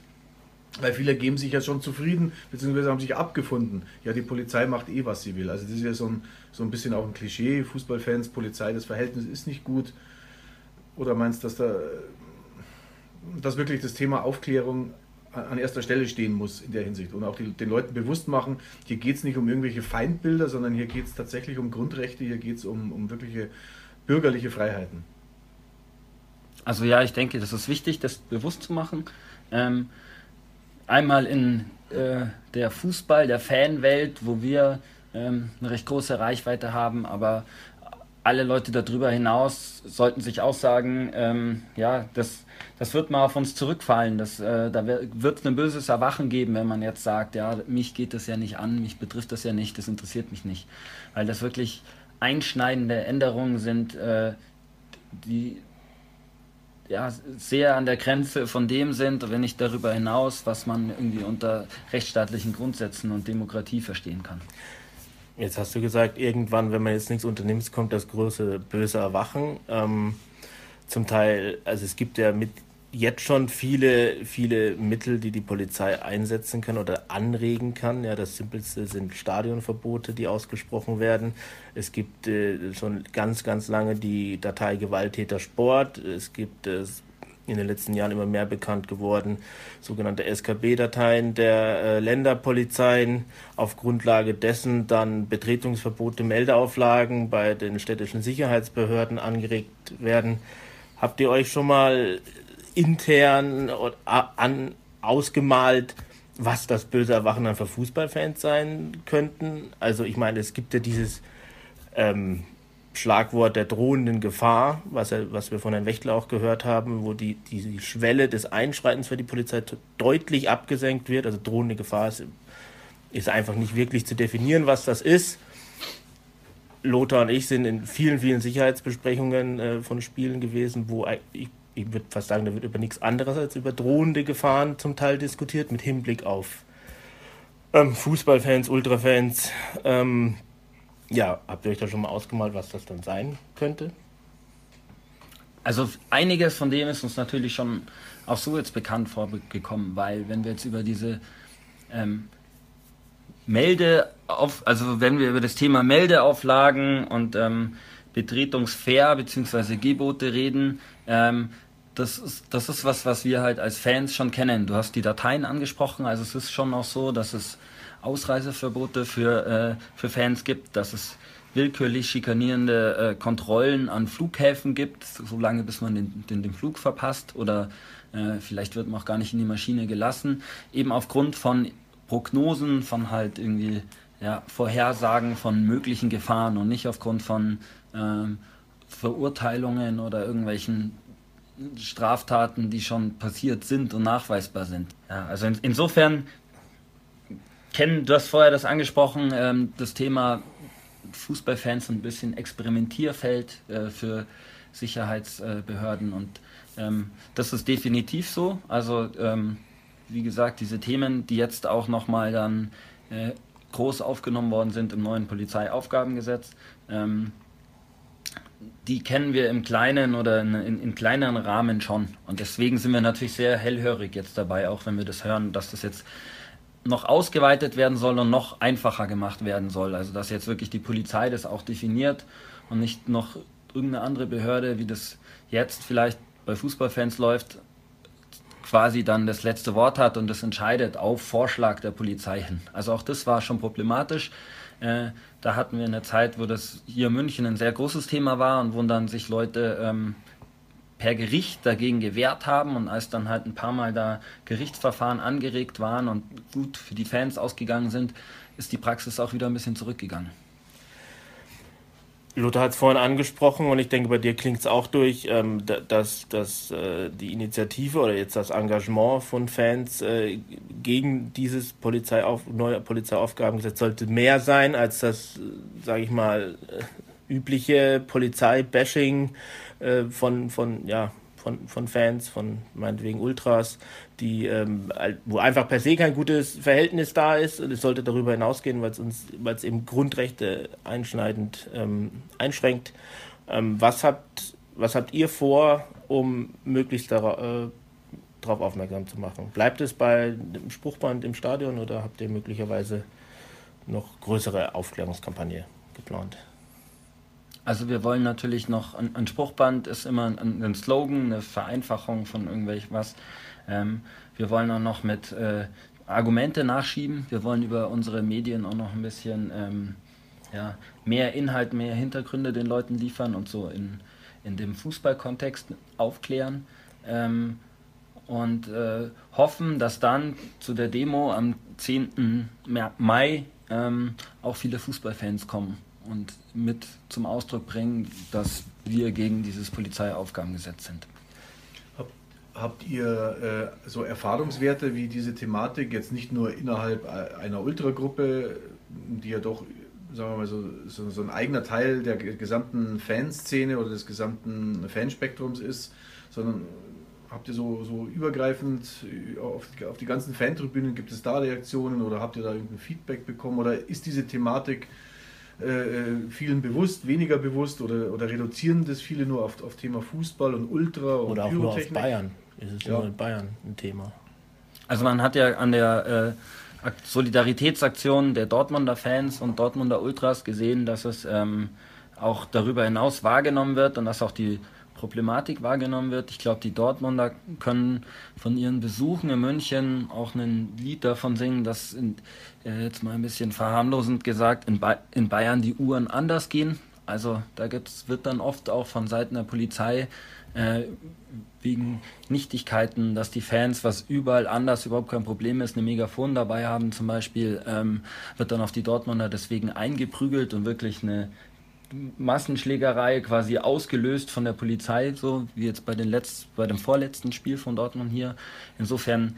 Speaker 1: Weil viele geben sich ja schon zufrieden, beziehungsweise haben sich abgefunden. Ja, die Polizei macht eh, was sie will. Also das ist ja so ein, so ein bisschen auch ein Klischee. Fußballfans, Polizei, das Verhältnis ist nicht gut. Oder meinst du, dass da dass wirklich das Thema Aufklärung an erster Stelle stehen muss in der Hinsicht und auch die, den Leuten bewusst machen, hier geht es nicht um irgendwelche Feindbilder, sondern hier geht es tatsächlich um Grundrechte, hier geht es um, um wirkliche bürgerliche Freiheiten.
Speaker 4: Also ja, ich denke, das ist wichtig, das bewusst zu machen. Ähm, einmal in äh, der Fußball, der Fanwelt, wo wir ähm, eine recht große Reichweite haben, aber alle Leute darüber hinaus sollten sich auch sagen, ähm, ja, das, das wird mal auf uns zurückfallen. Das, äh, da wird es ein böses Erwachen geben, wenn man jetzt sagt, ja, mich geht das ja nicht an, mich betrifft das ja nicht, das interessiert mich nicht. Weil das wirklich einschneidende Änderungen sind, äh, die ja, sehr an der Grenze von dem sind, wenn nicht darüber hinaus, was man irgendwie unter rechtsstaatlichen Grundsätzen und Demokratie verstehen kann.
Speaker 2: Jetzt hast du gesagt, irgendwann, wenn man jetzt nichts unternimmt, kommt das große böse Erwachen. Ähm, zum Teil, also es gibt ja mit jetzt schon viele, viele Mittel, die die Polizei einsetzen kann oder anregen kann. Ja, das simpelste sind Stadionverbote, die ausgesprochen werden. Es gibt äh, schon ganz, ganz lange die Datei Gewalttäter Sport. Es gibt es in den letzten Jahren immer mehr bekannt geworden, sogenannte SKB-Dateien der äh, Länderpolizeien, auf Grundlage dessen dann Betretungsverbote, Meldeauflagen bei den städtischen Sicherheitsbehörden angeregt werden. Habt ihr euch schon mal intern an, ausgemalt, was das böse Erwachen dann für Fußballfans sein könnten. Also ich meine, es gibt ja dieses ähm, Schlagwort der drohenden Gefahr, was, er, was wir von Herrn Wächtler auch gehört haben, wo die, die, Schwelle des Einschreitens für die Polizei deutlich abgesenkt wird. Also drohende Gefahr ist, ist einfach nicht wirklich zu definieren, was das ist. Lothar und ich sind in vielen, vielen Sicherheitsbesprechungen äh, von Spielen gewesen, wo ich ich würde fast sagen, da wird über nichts anderes als über drohende Gefahren zum Teil diskutiert, mit Hinblick auf ähm, Fußballfans, Ultrafans. Ähm, ja, habt ihr euch da schon mal ausgemalt, was das dann sein könnte?
Speaker 4: Also einiges von dem ist uns natürlich schon auch so jetzt bekannt vorgekommen, weil wenn wir jetzt über diese ähm, Melde auf, also wenn wir über das Thema Meldeauflagen und ähm, Betretungsfair bzw. Gebote reden, ähm, das ist, das ist was, was wir halt als Fans schon kennen. Du hast die Dateien angesprochen, also es ist schon auch so, dass es Ausreiseverbote für, äh, für Fans gibt, dass es willkürlich schikanierende äh, Kontrollen an Flughäfen gibt, solange bis man den, den, den Flug verpasst oder äh, vielleicht wird man auch gar nicht in die Maschine gelassen, eben aufgrund von Prognosen, von halt irgendwie ja, Vorhersagen von möglichen Gefahren und nicht aufgrund von ähm, Verurteilungen oder irgendwelchen Straftaten, die schon passiert sind und nachweisbar sind. Ja, also in, insofern kennen, du hast vorher das angesprochen, ähm, das Thema Fußballfans ein bisschen Experimentierfeld äh, für Sicherheitsbehörden und ähm, das ist definitiv so. Also ähm, wie gesagt, diese Themen, die jetzt auch nochmal dann äh, groß aufgenommen worden sind im neuen Polizeiaufgabengesetz, ähm, die kennen wir im kleinen oder in, in, in, kleineren Rahmen schon. Und deswegen sind wir natürlich sehr hellhörig jetzt dabei, auch wenn wir das hören, dass das jetzt noch ausgeweitet werden soll und noch einfacher gemacht werden soll. Also dass jetzt wirklich die Polizei das auch definiert und nicht noch irgendeine andere Behörde, wie das jetzt vielleicht bei Fußballfans läuft, quasi dann das letzte Wort hat und das entscheidet auf Vorschlag der Polizei hin. Also auch das war schon problematisch. Äh, da hatten wir eine Zeit, wo das hier in München ein sehr großes Thema war und wo dann sich Leute ähm, per Gericht dagegen gewehrt haben und als dann halt ein paar Mal da Gerichtsverfahren angeregt waren und gut für die Fans ausgegangen sind, ist die Praxis auch wieder ein bisschen zurückgegangen.
Speaker 2: Lothar hat es vorhin angesprochen und ich denke, bei dir klingt es auch durch, ähm, dass, dass äh, die Initiative oder jetzt das Engagement von Fans äh, gegen dieses Polizeiauf neue Polizeiaufgabengesetz sollte mehr sein als das, sage ich mal, äh, übliche Polizeibashing äh, von, von, ja, von, von Fans, von meinetwegen Ultras, die, ähm, wo einfach per se kein gutes Verhältnis da ist. Und es sollte darüber hinausgehen, weil es uns, weil es eben Grundrechte einschneidend ähm, einschränkt. Ähm, was habt, was habt ihr vor, um möglichst darauf äh, aufmerksam zu machen? Bleibt es bei dem Spruchband im Stadion oder habt ihr möglicherweise noch größere Aufklärungskampagne geplant?
Speaker 4: Also wir wollen natürlich noch, ein, ein Spruchband ist immer ein, ein, Slogan, eine Vereinfachung von irgendwelch was. Ähm, wir wollen auch noch mit äh, Argumente nachschieben. Wir wollen über unsere Medien auch noch ein bisschen ähm, ja, mehr Inhalt, mehr Hintergründe den Leuten liefern und so in, in dem Fußballkontext aufklären. Ähm, und äh, hoffen, dass dann zu der Demo am 10. Mai ähm, auch viele Fußballfans kommen und mit zum Ausdruck bringen, dass wir gegen dieses Polizeiaufgabengesetz sind.
Speaker 1: Habt ihr äh, so Erfahrungswerte, wie diese Thematik jetzt nicht nur innerhalb einer Ultragruppe, die ja doch, sagen wir mal, so, so, so ein eigener Teil der gesamten Fanszene oder des gesamten Fanspektrums ist, sondern habt ihr so, so übergreifend auf die, auf die ganzen Fantribünen, gibt es da Reaktionen oder habt ihr da irgendein Feedback bekommen oder ist diese Thematik äh, äh, vielen bewusst, weniger bewusst oder, oder reduzieren das viele nur auf, auf Thema Fußball und Ultra und
Speaker 2: Oder auch nur auf Bayern. Ist es ja. nur in Bayern ein Thema?
Speaker 4: Also man hat ja an der äh, Solidaritätsaktion der Dortmunder Fans und Dortmunder Ultras gesehen, dass es ähm, auch darüber hinaus wahrgenommen wird und dass auch die Problematik wahrgenommen wird. Ich glaube, die Dortmunder können von ihren Besuchen in München auch ein Lied davon singen, dass in, jetzt mal ein bisschen verharmlosend gesagt, in, ba in Bayern die Uhren anders gehen. Also da gibt's, wird dann oft auch von Seiten der Polizei äh, wegen Nichtigkeiten, dass die Fans, was überall anders überhaupt kein Problem ist, eine Megafon dabei haben zum Beispiel, ähm, wird dann auf die Dortmunder deswegen eingeprügelt und wirklich eine Massenschlägerei quasi ausgelöst von der Polizei, so wie jetzt bei, den Letzt-, bei dem vorletzten Spiel von Dortmund hier. Insofern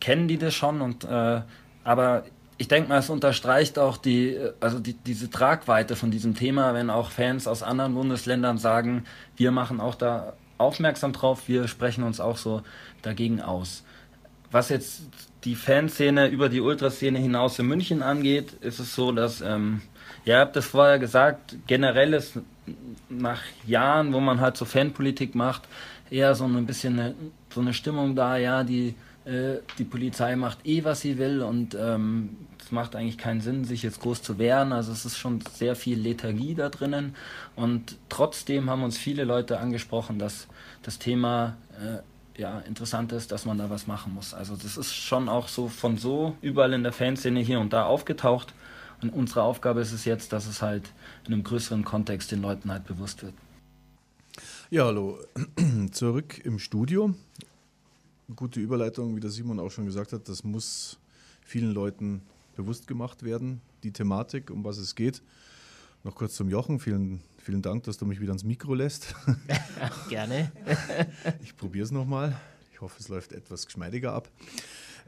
Speaker 4: kennen die das schon und äh, aber ich denke mal, es unterstreicht auch die, also die, diese Tragweite von diesem Thema, wenn auch Fans aus anderen Bundesländern sagen, wir machen auch da aufmerksam drauf, wir sprechen uns auch so dagegen aus. Was jetzt die Fanszene über die Ultraszene hinaus in München angeht, ist es so, dass ähm, Ihr habt das vorher gesagt, generell ist nach Jahren, wo man halt so Fanpolitik macht, eher so ein bisschen eine, so eine Stimmung da, ja, die, äh, die Polizei macht eh, was sie will und ähm, es macht eigentlich keinen Sinn, sich jetzt groß zu wehren. Also es ist schon sehr viel Lethargie da drinnen und trotzdem haben uns viele Leute angesprochen, dass das Thema äh, ja, interessant ist, dass man da was machen muss. Also das ist schon auch so von so überall in der Fanszene hier und da aufgetaucht und unsere Aufgabe ist es jetzt, dass es halt in einem größeren Kontext den Leuten halt bewusst wird.
Speaker 1: Ja, hallo. <clears throat> Zurück im Studio. Gute Überleitung, wie der Simon auch schon gesagt hat. Das muss vielen Leuten bewusst gemacht werden, die Thematik, um was es geht. Noch kurz zum Jochen. Vielen, vielen Dank, dass du mich wieder ans Mikro lässt. <laughs>
Speaker 2: Gerne. <laughs>
Speaker 1: ich probiere es nochmal. Ich hoffe, es läuft etwas geschmeidiger ab.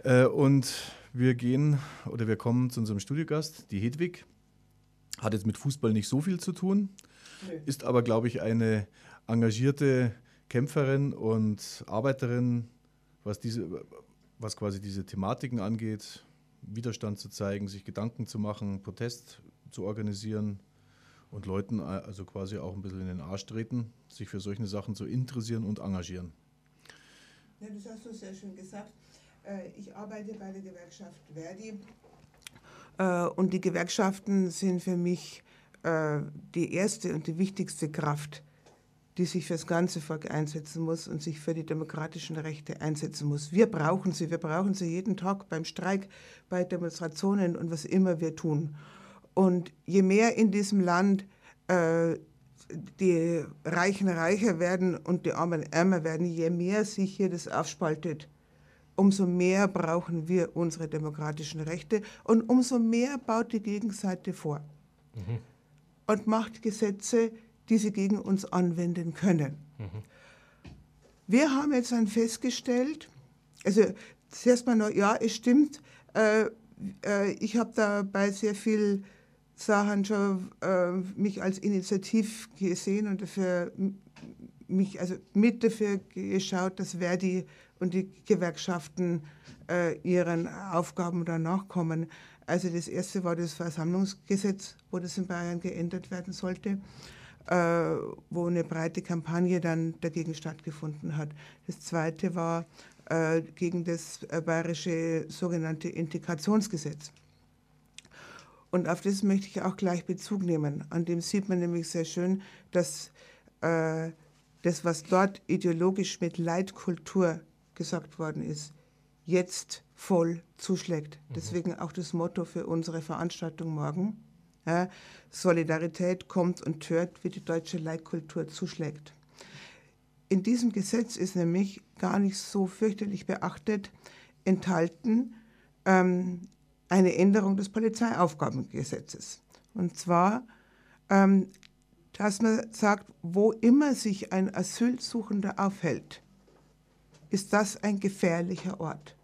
Speaker 1: Äh, und wir gehen oder wir kommen zu unserem Studiogast, die Hedwig. Hat jetzt mit Fußball nicht so viel zu tun, ist aber, glaube ich, eine engagierte Kämpferin und Arbeiterin, was, diese, was quasi diese Thematiken angeht, Widerstand zu zeigen, sich Gedanken zu machen, Protest zu organisieren und Leuten also quasi auch ein bisschen in den Arsch treten, sich für solche Sachen zu interessieren und engagieren.
Speaker 5: Ja, das hast du sehr schön gesagt. Äh, ich arbeite bei der Gewerkschaft Verdi äh, und die Gewerkschaften sind für mich äh, die erste und die wichtigste Kraft, die sich für das ganze Volk einsetzen muss und sich für die demokratischen Rechte einsetzen muss. Wir brauchen sie, wir brauchen sie jeden Tag beim Streik, bei Demonstrationen und was immer wir tun. Und je mehr in diesem Land äh, die Reichen reicher werden und die Armen ärmer werden, je mehr sich hier das aufspaltet, umso mehr brauchen wir unsere demokratischen Rechte und umso mehr baut die Gegenseite vor mhm. und macht Gesetze, die sie gegen uns anwenden können. Mhm. Wir haben jetzt dann festgestellt, also zuerst mal noch, ja, es stimmt, äh, äh, ich habe dabei sehr viel Sachen schon äh, mich als Initiativ gesehen und dafür mich also mit dafür geschaut, dass Verdi und die Gewerkschaften äh, ihren Aufgaben danach kommen. Also das erste war das Versammlungsgesetz, wo das in Bayern geändert werden sollte, wo eine breite Kampagne dann dagegen stattgefunden hat. Das zweite war äh, gegen das äh, bayerische sogenannte Integrationsgesetz. Und auf das möchte ich auch gleich Bezug nehmen. An dem sieht man nämlich sehr schön, dass äh, das, was dort ideologisch mit Leitkultur gesagt worden ist, jetzt voll zuschlägt. Mhm. Deswegen auch das Motto für unsere Veranstaltung morgen. Ja, Solidarität kommt und hört, wie die deutsche Leitkultur zuschlägt. In diesem Gesetz ist nämlich gar nicht so fürchterlich beachtet enthalten, ähm, eine Änderung des Polizeiaufgabengesetzes. Und zwar, ähm, dass man sagt, wo immer sich ein Asylsuchender aufhält, ist das ein gefährlicher Ort.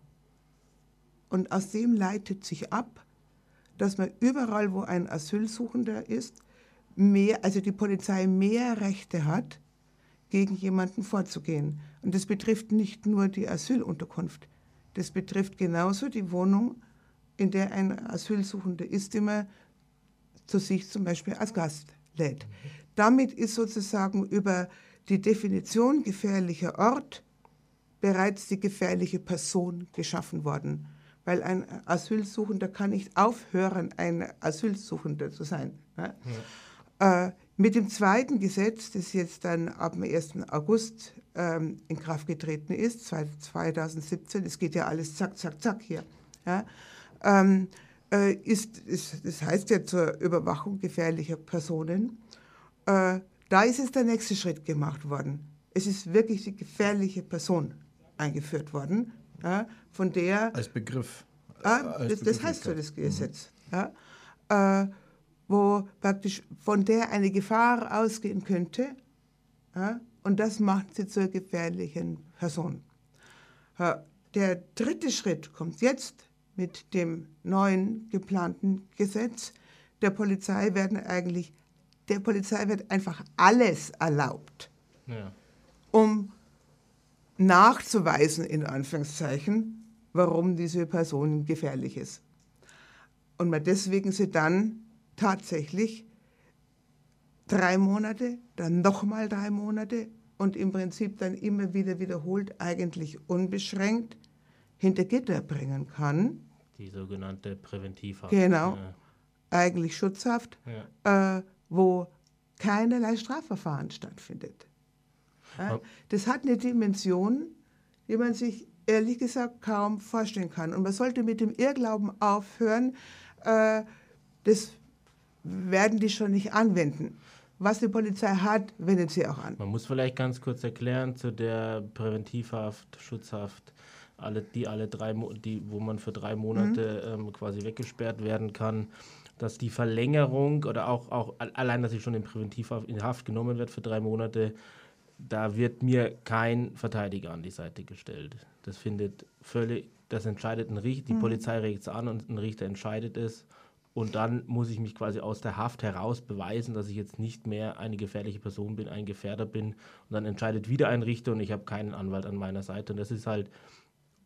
Speaker 5: Und aus dem leitet sich ab, dass man überall, wo ein Asylsuchender ist, mehr, also die Polizei mehr Rechte hat, gegen jemanden vorzugehen. Und das betrifft nicht nur die Asylunterkunft, das betrifft genauso die Wohnung in der ein Asylsuchender ist, immer zu sich zum Beispiel als Gast lädt. Damit ist sozusagen über die Definition gefährlicher Ort bereits die gefährliche Person geschaffen worden. Weil ein Asylsuchender kann nicht aufhören, ein Asylsuchender zu sein. Ne? Ja. Äh, mit dem zweiten Gesetz, das jetzt dann ab dem 1. August ähm, in Kraft getreten ist, 2017, es geht ja alles zack, zack, zack hier, ja, ähm, äh, ist, ist, das heißt ja zur Überwachung gefährlicher Personen. Äh, da ist es der nächste Schritt gemacht worden. Es ist wirklich die gefährliche Person eingeführt worden, ja, von der...
Speaker 1: Als Begriff.
Speaker 5: Äh, als das, das heißt so das Gesetz. Mhm. Ja, äh, wo praktisch von der eine Gefahr ausgehen könnte, ja, und das macht sie zur gefährlichen Person. Der dritte Schritt kommt jetzt mit dem neuen geplanten Gesetz. Der Polizei werden eigentlich, der Polizei wird einfach alles erlaubt, ja. um nachzuweisen, in Anführungszeichen, warum diese Person gefährlich ist. Und man deswegen sie dann tatsächlich drei Monate, dann nochmal drei Monate und im Prinzip dann immer wieder wiederholt, eigentlich unbeschränkt hinter Gitter bringen kann.
Speaker 2: Die sogenannte Präventivhaft.
Speaker 5: Genau, ja. eigentlich Schutzhaft, ja. äh, wo keinerlei Strafverfahren stattfindet. Ja? Das hat eine Dimension, die man sich ehrlich gesagt kaum vorstellen kann. Und man sollte mit dem Irrglauben aufhören, äh, das werden die schon nicht anwenden was die Polizei hat, wendet sie auch an.
Speaker 2: Man muss vielleicht ganz kurz erklären zu der Präventivhaft, Schutzhaft, alle, die alle drei, die, wo man für drei Monate mhm. ähm, quasi weggesperrt werden kann, dass die Verlängerung oder auch, auch allein, dass ich schon in Präventivhaft in Haft genommen wird für drei Monate, da wird mir kein Verteidiger an die Seite gestellt. Das findet völlig, das entscheidet ein Richter, die mhm. Polizei regt es an und ein Richter entscheidet es. Und dann muss ich mich quasi aus der Haft heraus beweisen, dass ich jetzt nicht mehr eine gefährliche Person bin, ein Gefährder bin. Und dann entscheidet wieder ein Richter und ich habe keinen Anwalt an meiner Seite. Und das ist halt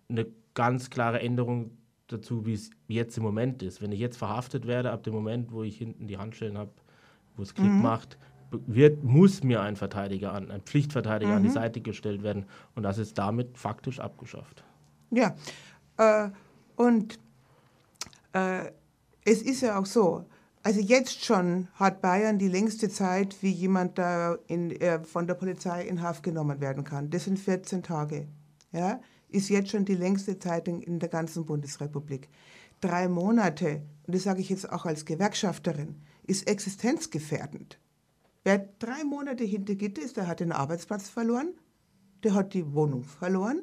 Speaker 2: eine ganz klare Änderung dazu, wie es jetzt im Moment ist. Wenn ich jetzt verhaftet werde, ab dem Moment, wo ich hinten die Handschellen habe, wo es Klick mhm. macht, wird, muss mir ein Verteidiger an, ein Pflichtverteidiger mhm. an die mhm. Seite gestellt werden. Und das ist damit faktisch abgeschafft.
Speaker 5: Ja, äh, und äh, es ist ja auch so, also jetzt schon hat Bayern die längste Zeit, wie jemand da in, äh, von der Polizei in Haft genommen werden kann. Das sind 14 Tage. Ja? Ist jetzt schon die längste Zeit in, in der ganzen Bundesrepublik. drei Monate, und das sage ich jetzt auch als Gewerkschafterin, ist existenzgefährdend. Wer drei Monate hinter Gitter ist, der hat den Arbeitsplatz verloren, der hat die Wohnung verloren,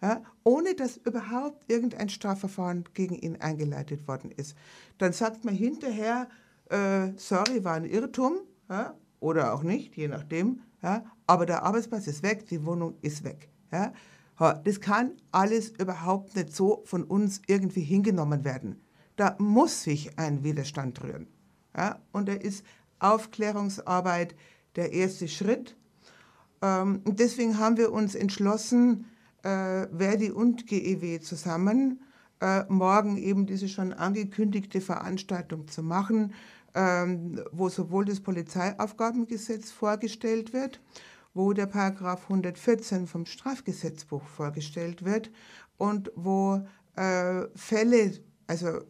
Speaker 5: ja, ohne dass überhaupt irgendein Strafverfahren gegen ihn eingeleitet worden ist. Dann sagt man hinterher, äh, sorry, war ein Irrtum, ja, oder auch nicht, je nachdem, ja, aber der Arbeitsplatz ist weg, die Wohnung ist weg. Das kann alles überhaupt nicht so von uns irgendwie hingenommen werden. Da muss sich ein Widerstand rühren. Ja, und da ist Aufklärungsarbeit der erste Schritt. Ähm, und deswegen haben wir uns entschlossen, äh, Verdi und GEW zusammen äh, morgen eben diese schon angekündigte Veranstaltung zu machen, ähm, wo sowohl das Polizeiaufgabengesetz vorgestellt wird, wo der Paragraph 114 vom Strafgesetzbuch vorgestellt wird und wo äh, Fälle, also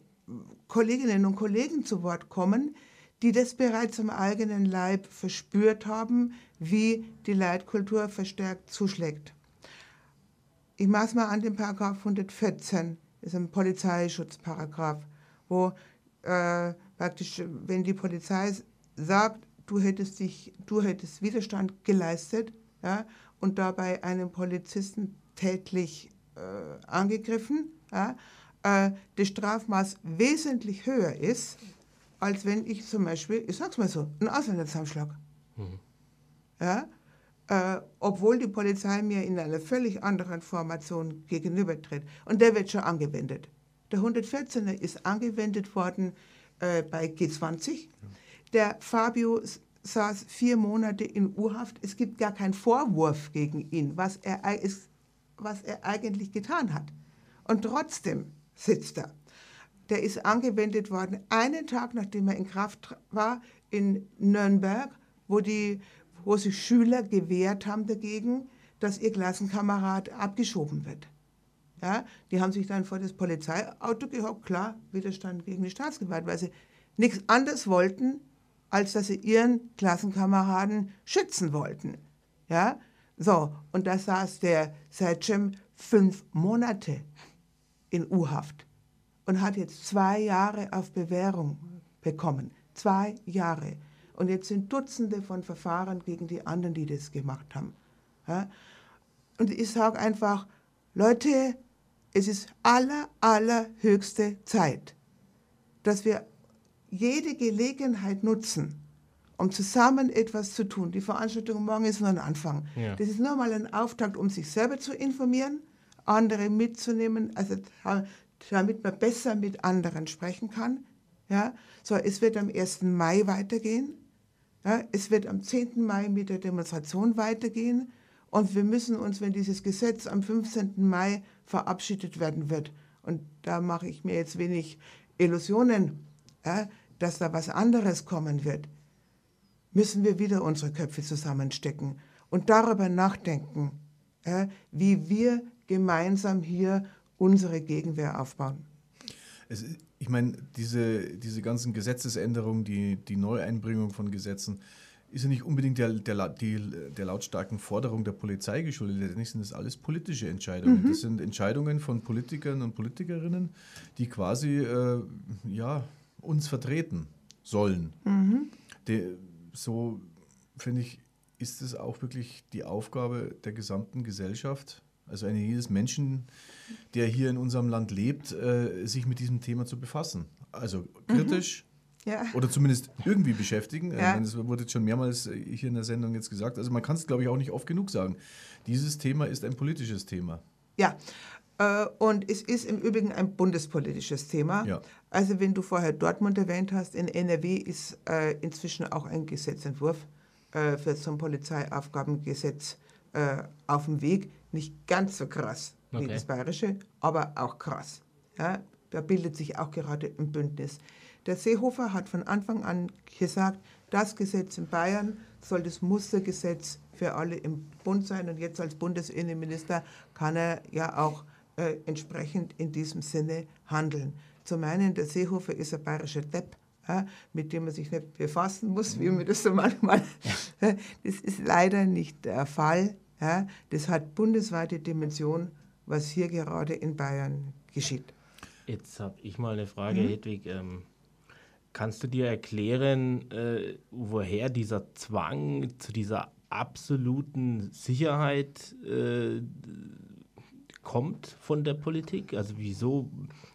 Speaker 5: Kolleginnen und Kollegen zu Wort kommen, die das bereits am eigenen Leib verspürt haben, wie die Leitkultur verstärkt zuschlägt. Ich es mal an den Paragraph 114, das ist ein Polizeischutzparagraph, wo äh, praktisch, wenn die Polizei sagt, du hättest dich, du hättest Widerstand geleistet ja, und dabei einen Polizisten tätlich äh, angegriffen, ja, äh, das Strafmaß wesentlich höher ist, als wenn ich zum Beispiel, ich sag's mal so, einen Ausländerzusammenschlag. Mhm. Ja, äh, obwohl die Polizei mir in einer völlig anderen Formation gegenübertritt. Und der wird schon angewendet. Der 114er ist angewendet worden äh, bei G20. Der Fabio saß vier Monate in Urhaft. Es gibt gar keinen Vorwurf gegen ihn, was er, was er eigentlich getan hat. Und trotzdem sitzt er. Der ist angewendet worden einen Tag, nachdem er in Kraft war, in Nürnberg, wo die wo sich Schüler gewehrt haben dagegen, dass ihr Klassenkamerad abgeschoben wird. Ja, die haben sich dann vor das Polizeiauto gehockt, klar, Widerstand gegen die Staatsgewalt, weil sie nichts anderes wollten, als dass sie ihren Klassenkameraden schützen wollten. Ja, so, und da saß der Sercem fünf Monate in U-Haft und hat jetzt zwei Jahre auf Bewährung bekommen. Zwei Jahre. Und jetzt sind Dutzende von Verfahren gegen die anderen, die das gemacht haben. Ja? Und ich sage einfach, Leute, es ist aller, allerhöchste Zeit, dass wir jede Gelegenheit nutzen, um zusammen etwas zu tun. Die Veranstaltung morgen ist nur ein Anfang. Ja. Das ist nur mal ein Auftakt, um sich selber zu informieren, andere mitzunehmen, also damit man besser mit anderen sprechen kann. Ja, so, es wird am 1. Mai weitergehen. Ja, es wird am 10. Mai mit der Demonstration weitergehen und wir müssen uns, wenn dieses Gesetz am 15. Mai verabschiedet werden wird, und da mache ich mir jetzt wenig Illusionen, ja, dass da was anderes kommen wird, müssen wir wieder unsere Köpfe zusammenstecken und darüber nachdenken, ja, wie wir gemeinsam hier unsere Gegenwehr aufbauen.
Speaker 1: Es, ich meine, diese, diese ganzen Gesetzesänderungen, die, die Neueinbringung von Gesetzen, ist ja nicht unbedingt der, der, die, der lautstarken Forderung der Polizei geschuldet. Letztendlich sind das alles politische Entscheidungen. Mhm. Das sind Entscheidungen von Politikern und Politikerinnen, die quasi äh, ja, uns vertreten sollen. Mhm. De, so finde ich, ist es auch wirklich die Aufgabe der gesamten Gesellschaft, also eine jedes Menschen, der hier in unserem Land lebt, äh, sich mit diesem Thema zu befassen. Also kritisch mhm. ja. oder zumindest irgendwie beschäftigen. Ja. Meine, das wurde jetzt schon mehrmals äh, hier in der Sendung jetzt gesagt. Also man kann es, glaube ich, auch nicht oft genug sagen. Dieses Thema ist ein politisches Thema.
Speaker 5: Ja, äh, und es ist im Übrigen ein bundespolitisches Thema. Ja. Also wenn du vorher Dortmund erwähnt hast, in NRW ist äh, inzwischen auch ein Gesetzentwurf äh, für zum Polizeiaufgabengesetz äh, auf dem Weg. Nicht ganz so krass okay. wie das Bayerische, aber auch krass. Ja, da bildet sich auch gerade ein Bündnis. Der Seehofer hat von Anfang an gesagt, das Gesetz in Bayern soll das Mustergesetz für alle im Bund sein. Und jetzt als Bundesinnenminister kann er ja auch äh, entsprechend in diesem Sinne handeln. Zum einen, der Seehofer ist ein bayerischer Depp, ja, mit dem man sich nicht befassen muss, wie man das so manchmal. Ja. <laughs> Das ist leider nicht der Fall. Ja. Das hat bundesweite Dimension was hier gerade in Bayern geschieht.
Speaker 2: Jetzt habe ich mal eine Frage, mhm. Hedwig. Ähm, kannst du dir erklären, äh, woher dieser Zwang zu dieser absoluten Sicherheit äh, kommt von der Politik? Also wieso,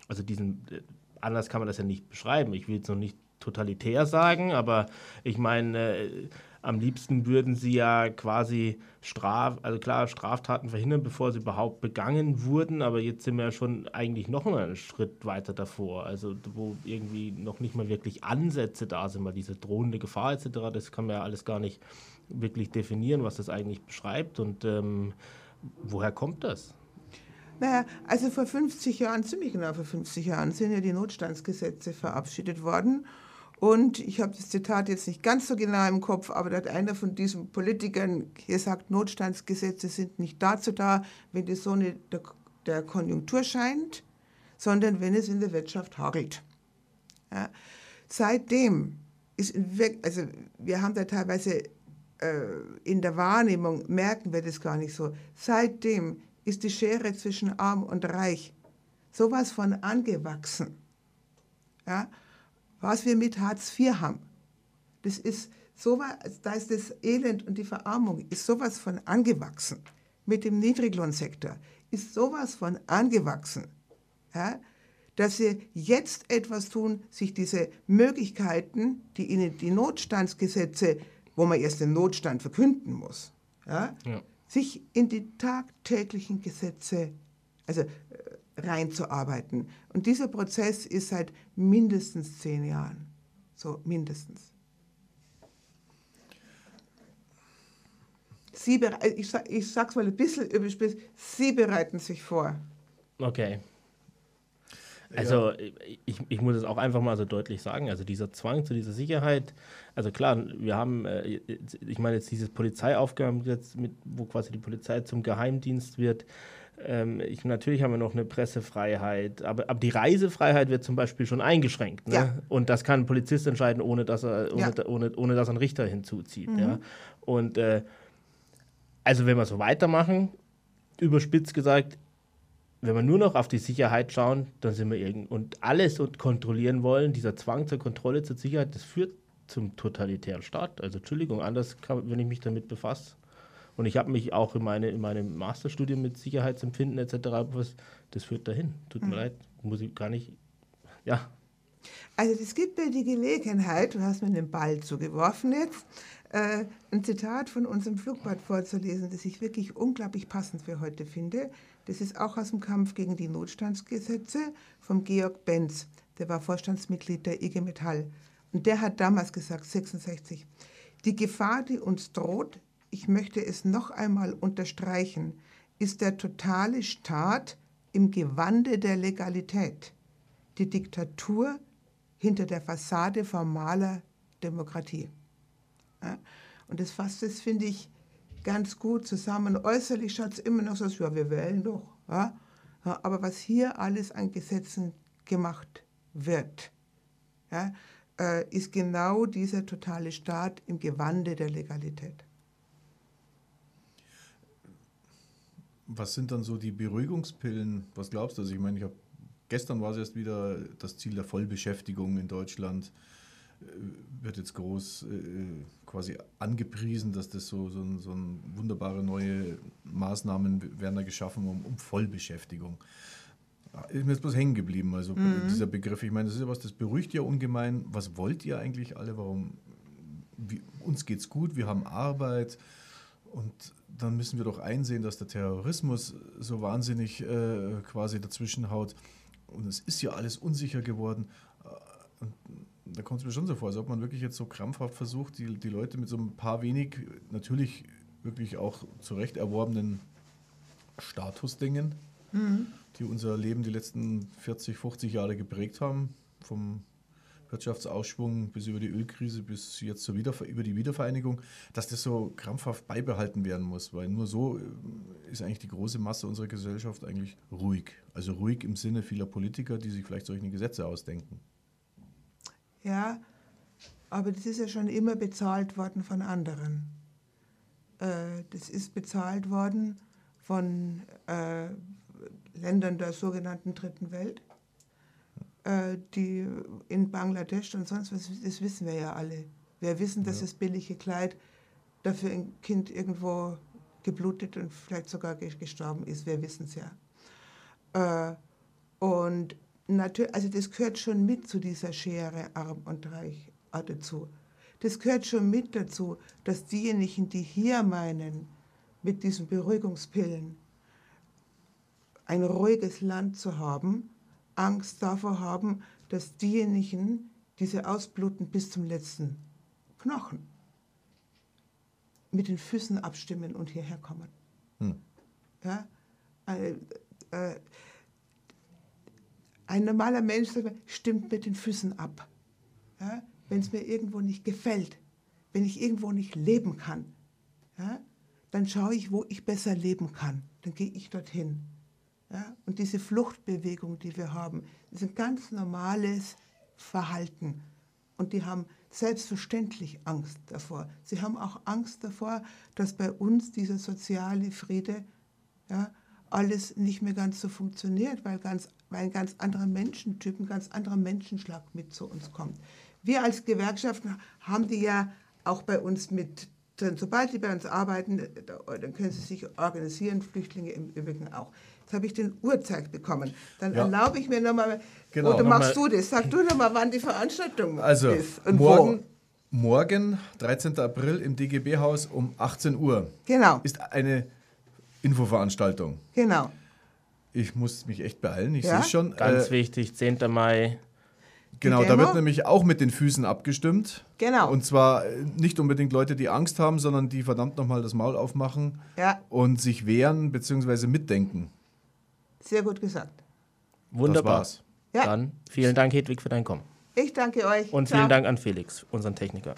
Speaker 2: also diesen, äh, anders kann man das ja nicht beschreiben. Ich will jetzt noch nicht totalitär sagen, aber ich meine, äh, am liebsten würden sie ja quasi Straf, also klar, Straftaten verhindern, bevor sie überhaupt begangen wurden, aber jetzt sind wir ja schon eigentlich noch mal einen Schritt weiter davor, also wo irgendwie noch nicht mal wirklich Ansätze da sind, weil diese drohende Gefahr etc., das kann man ja alles gar nicht wirklich definieren, was das eigentlich beschreibt und ähm, woher kommt das?
Speaker 5: Naja, also vor 50 Jahren, ziemlich genau vor 50 Jahren, sind ja die Notstandsgesetze verabschiedet worden und ich habe das Zitat jetzt nicht ganz so genau im Kopf, aber da hat einer von diesen Politikern gesagt, Notstandsgesetze sind nicht dazu da, wenn die Sonne der, der Konjunktur scheint, sondern wenn es in der Wirtschaft hagelt. Ja. Seitdem ist, also wir haben da teilweise äh, in der Wahrnehmung, merken wir das gar nicht so, seitdem ist die Schere zwischen arm und reich sowas von angewachsen. Ja, was wir mit Hartz IV haben. Das ist sowas, da ist das Elend und die Verarmung ist sowas von angewachsen. Mit dem Niedriglohnsektor ist sowas von angewachsen, ja, dass wir jetzt etwas tun, sich diese Möglichkeiten, die ihnen die Notstandsgesetze, wo man erst den Notstand verkünden muss, ja, ja. sich in die tagtäglichen Gesetze, also reinzuarbeiten. Und dieser Prozess ist seit mindestens zehn Jahren. So mindestens. Sie, ich, ich sag's mal ein bisschen überspitzt, Sie bereiten sich vor.
Speaker 2: Okay. Also ja. ich, ich muss es auch einfach mal so deutlich sagen, also dieser Zwang zu dieser Sicherheit, also klar, wir haben, äh, ich meine jetzt dieses Polizeiaufgabengesetz, mit, wo quasi die Polizei zum Geheimdienst wird, ich, natürlich haben wir noch eine Pressefreiheit, aber, aber die Reisefreiheit wird zum Beispiel schon eingeschränkt. Ne? Ja. Und das kann ein Polizist entscheiden, ohne dass er, ohne, ja. ohne, ohne, dass einen Richter hinzuzieht. Mhm. Ja? Und äh, also wenn wir so weitermachen, überspitzt gesagt, wenn wir nur noch auf die Sicherheit schauen, dann sind wir irgend und alles und kontrollieren wollen, dieser Zwang zur Kontrolle zur Sicherheit, das führt zum totalitären Staat. Also Entschuldigung, anders kann, wenn ich mich damit befasse. Und ich habe mich auch in, meine, in meinem Masterstudium mit Sicherheitsempfinden etc. Was, das führt dahin. Tut mir mhm. leid, muss ich gar nicht. Ja.
Speaker 5: Also es gibt mir die Gelegenheit, du hast mir den Ball zugeworfen jetzt, äh, ein Zitat von unserem Flugblatt vorzulesen, das ich wirklich unglaublich passend für heute finde. Das ist auch aus dem Kampf gegen die Notstandsgesetze von Georg Benz. Der war Vorstandsmitglied der IG Metall. Und der hat damals gesagt, 66, die Gefahr, die uns droht, ich möchte es noch einmal unterstreichen, ist der totale Staat im Gewande der Legalität, die Diktatur hinter der Fassade formaler Demokratie. Ja, und das fasst es, finde ich, ganz gut zusammen. Äußerlich schaut es immer noch so aus, ja, wir wählen doch. Ja? Ja, aber was hier alles an Gesetzen gemacht wird, ja, äh, ist genau dieser totale Staat im Gewande der Legalität.
Speaker 1: Was sind dann so die Beruhigungspillen? Was glaubst du? Also ich meine, ich habe gestern war es erst wieder das Ziel der Vollbeschäftigung in Deutschland äh, wird jetzt groß äh, quasi angepriesen, dass das so, so, so ein wunderbare neue Maßnahmen werden da geschaffen um, um Vollbeschäftigung. Ist mir jetzt bloß hängen geblieben, also mhm. dieser Begriff. Ich meine, das ist ja was, das beruhigt ja ungemein. Was wollt ihr eigentlich alle? Warum? Wie, uns geht's gut, wir haben Arbeit und dann müssen wir doch einsehen, dass der Terrorismus so wahnsinnig äh, quasi dazwischen haut. Und es ist ja alles unsicher geworden. Äh, und da kommt es mir schon so vor, als ob man wirklich jetzt so krampfhaft versucht, die, die Leute mit so ein paar wenig, natürlich wirklich auch zurecht erworbenen Statusdingen, mhm. die unser Leben die letzten 40, 50 Jahre geprägt haben, vom Wirtschaftsausschwung bis über die Ölkrise bis jetzt zur Wiederver über die Wiedervereinigung, dass das so krampfhaft beibehalten werden muss, weil nur so äh, ist eigentlich die große Masse unserer Gesellschaft eigentlich ruhig. Also ruhig im Sinne vieler Politiker, die sich vielleicht solche Gesetze ausdenken.
Speaker 5: Ja, aber das ist ja schon immer bezahlt worden von anderen. Äh, das ist bezahlt worden von äh, Ländern der sogenannten Dritten Welt die in Bangladesch und sonst was, das wissen wir ja alle. Wir wissen, dass das billige Kleid dafür ein Kind irgendwo geblutet und vielleicht sogar ge- gestorben ist. Wir wissen es ja. Äh, und natürlich, also das gehört schon mit zu dieser Schere arm und reich äh, dazu. Das gehört schon mit dazu, dass diejenigen, die hier meinen, mit diesen Beruhigungspillen ein ruhiges Land zu haben, Angst davor haben, dass diejenigen diese ausbluten bis zum letzten Knochen mit den Füßen abstimmen und hierher kommen. Ja? Äh, äh, ein normaler Mensch stimmt mit den Füßen ab. Ja? Wenn es mir irgendwo nicht gefällt, wenn ich irgendwo nicht leben kann, ja? dann schaue ich, wo ich besser leben kann. Dann gehe ich dorthin. Ja? Und diese Fluchtbewegung, die wir haben, ist ein ganz normales Verhalten. Und die haben selbstverständlich Angst davor. Sie haben auch Angst davor, dass bei uns dieser soziale Friede ja, alles nicht mehr ganz so funktioniert, weil, ganz, weil ein ganz anderer Menschentyp, ein ganz anderer Menschenschlag mit zu uns kommt. Wir als Gewerkschaften haben die ja auch bei uns mit drin. Sobald die bei uns arbeiten, da- dann können sie sich organisieren, Flüchtlinge im Übrigen auch. Jetzt habe ich den Uhrzeit bekommen. Dann
Speaker 1: Ja.
Speaker 5: erlaube ich mir nochmal,
Speaker 1: Genau.
Speaker 5: oder machst
Speaker 2: Nochmal-
Speaker 5: du das? Sag du nochmal, wann die Veranstaltung
Speaker 1: Also,
Speaker 5: ist. Und
Speaker 1: morgen,
Speaker 5: wo,
Speaker 1: morgen, 13. April im DGB-Haus um 18 Uhr
Speaker 5: genau,
Speaker 1: ist eine Infoveranstaltung.
Speaker 5: genau.
Speaker 1: Ich muss mich echt beeilen, ich
Speaker 5: Ja?
Speaker 1: sehe schon.
Speaker 2: Ganz
Speaker 1: Äh,
Speaker 2: wichtig, 10. Mai.
Speaker 1: genau, da wird nämlich auch mit den Füßen abgestimmt.
Speaker 5: Genau.
Speaker 1: Und zwar äh, nicht unbedingt Leute, die Angst haben, sondern die verdammt nochmal das Maul aufmachen
Speaker 5: Ja,
Speaker 1: und sich wehren bzw. mitdenken.
Speaker 5: Sehr gut gesagt.
Speaker 2: Wunderbar.
Speaker 1: war's.
Speaker 5: Ja.
Speaker 2: Dann vielen Dank, Hedwig, für dein Kommen.
Speaker 5: Ich danke euch.
Speaker 2: Und
Speaker 5: Ciao.
Speaker 2: vielen Dank an Felix, unseren Techniker.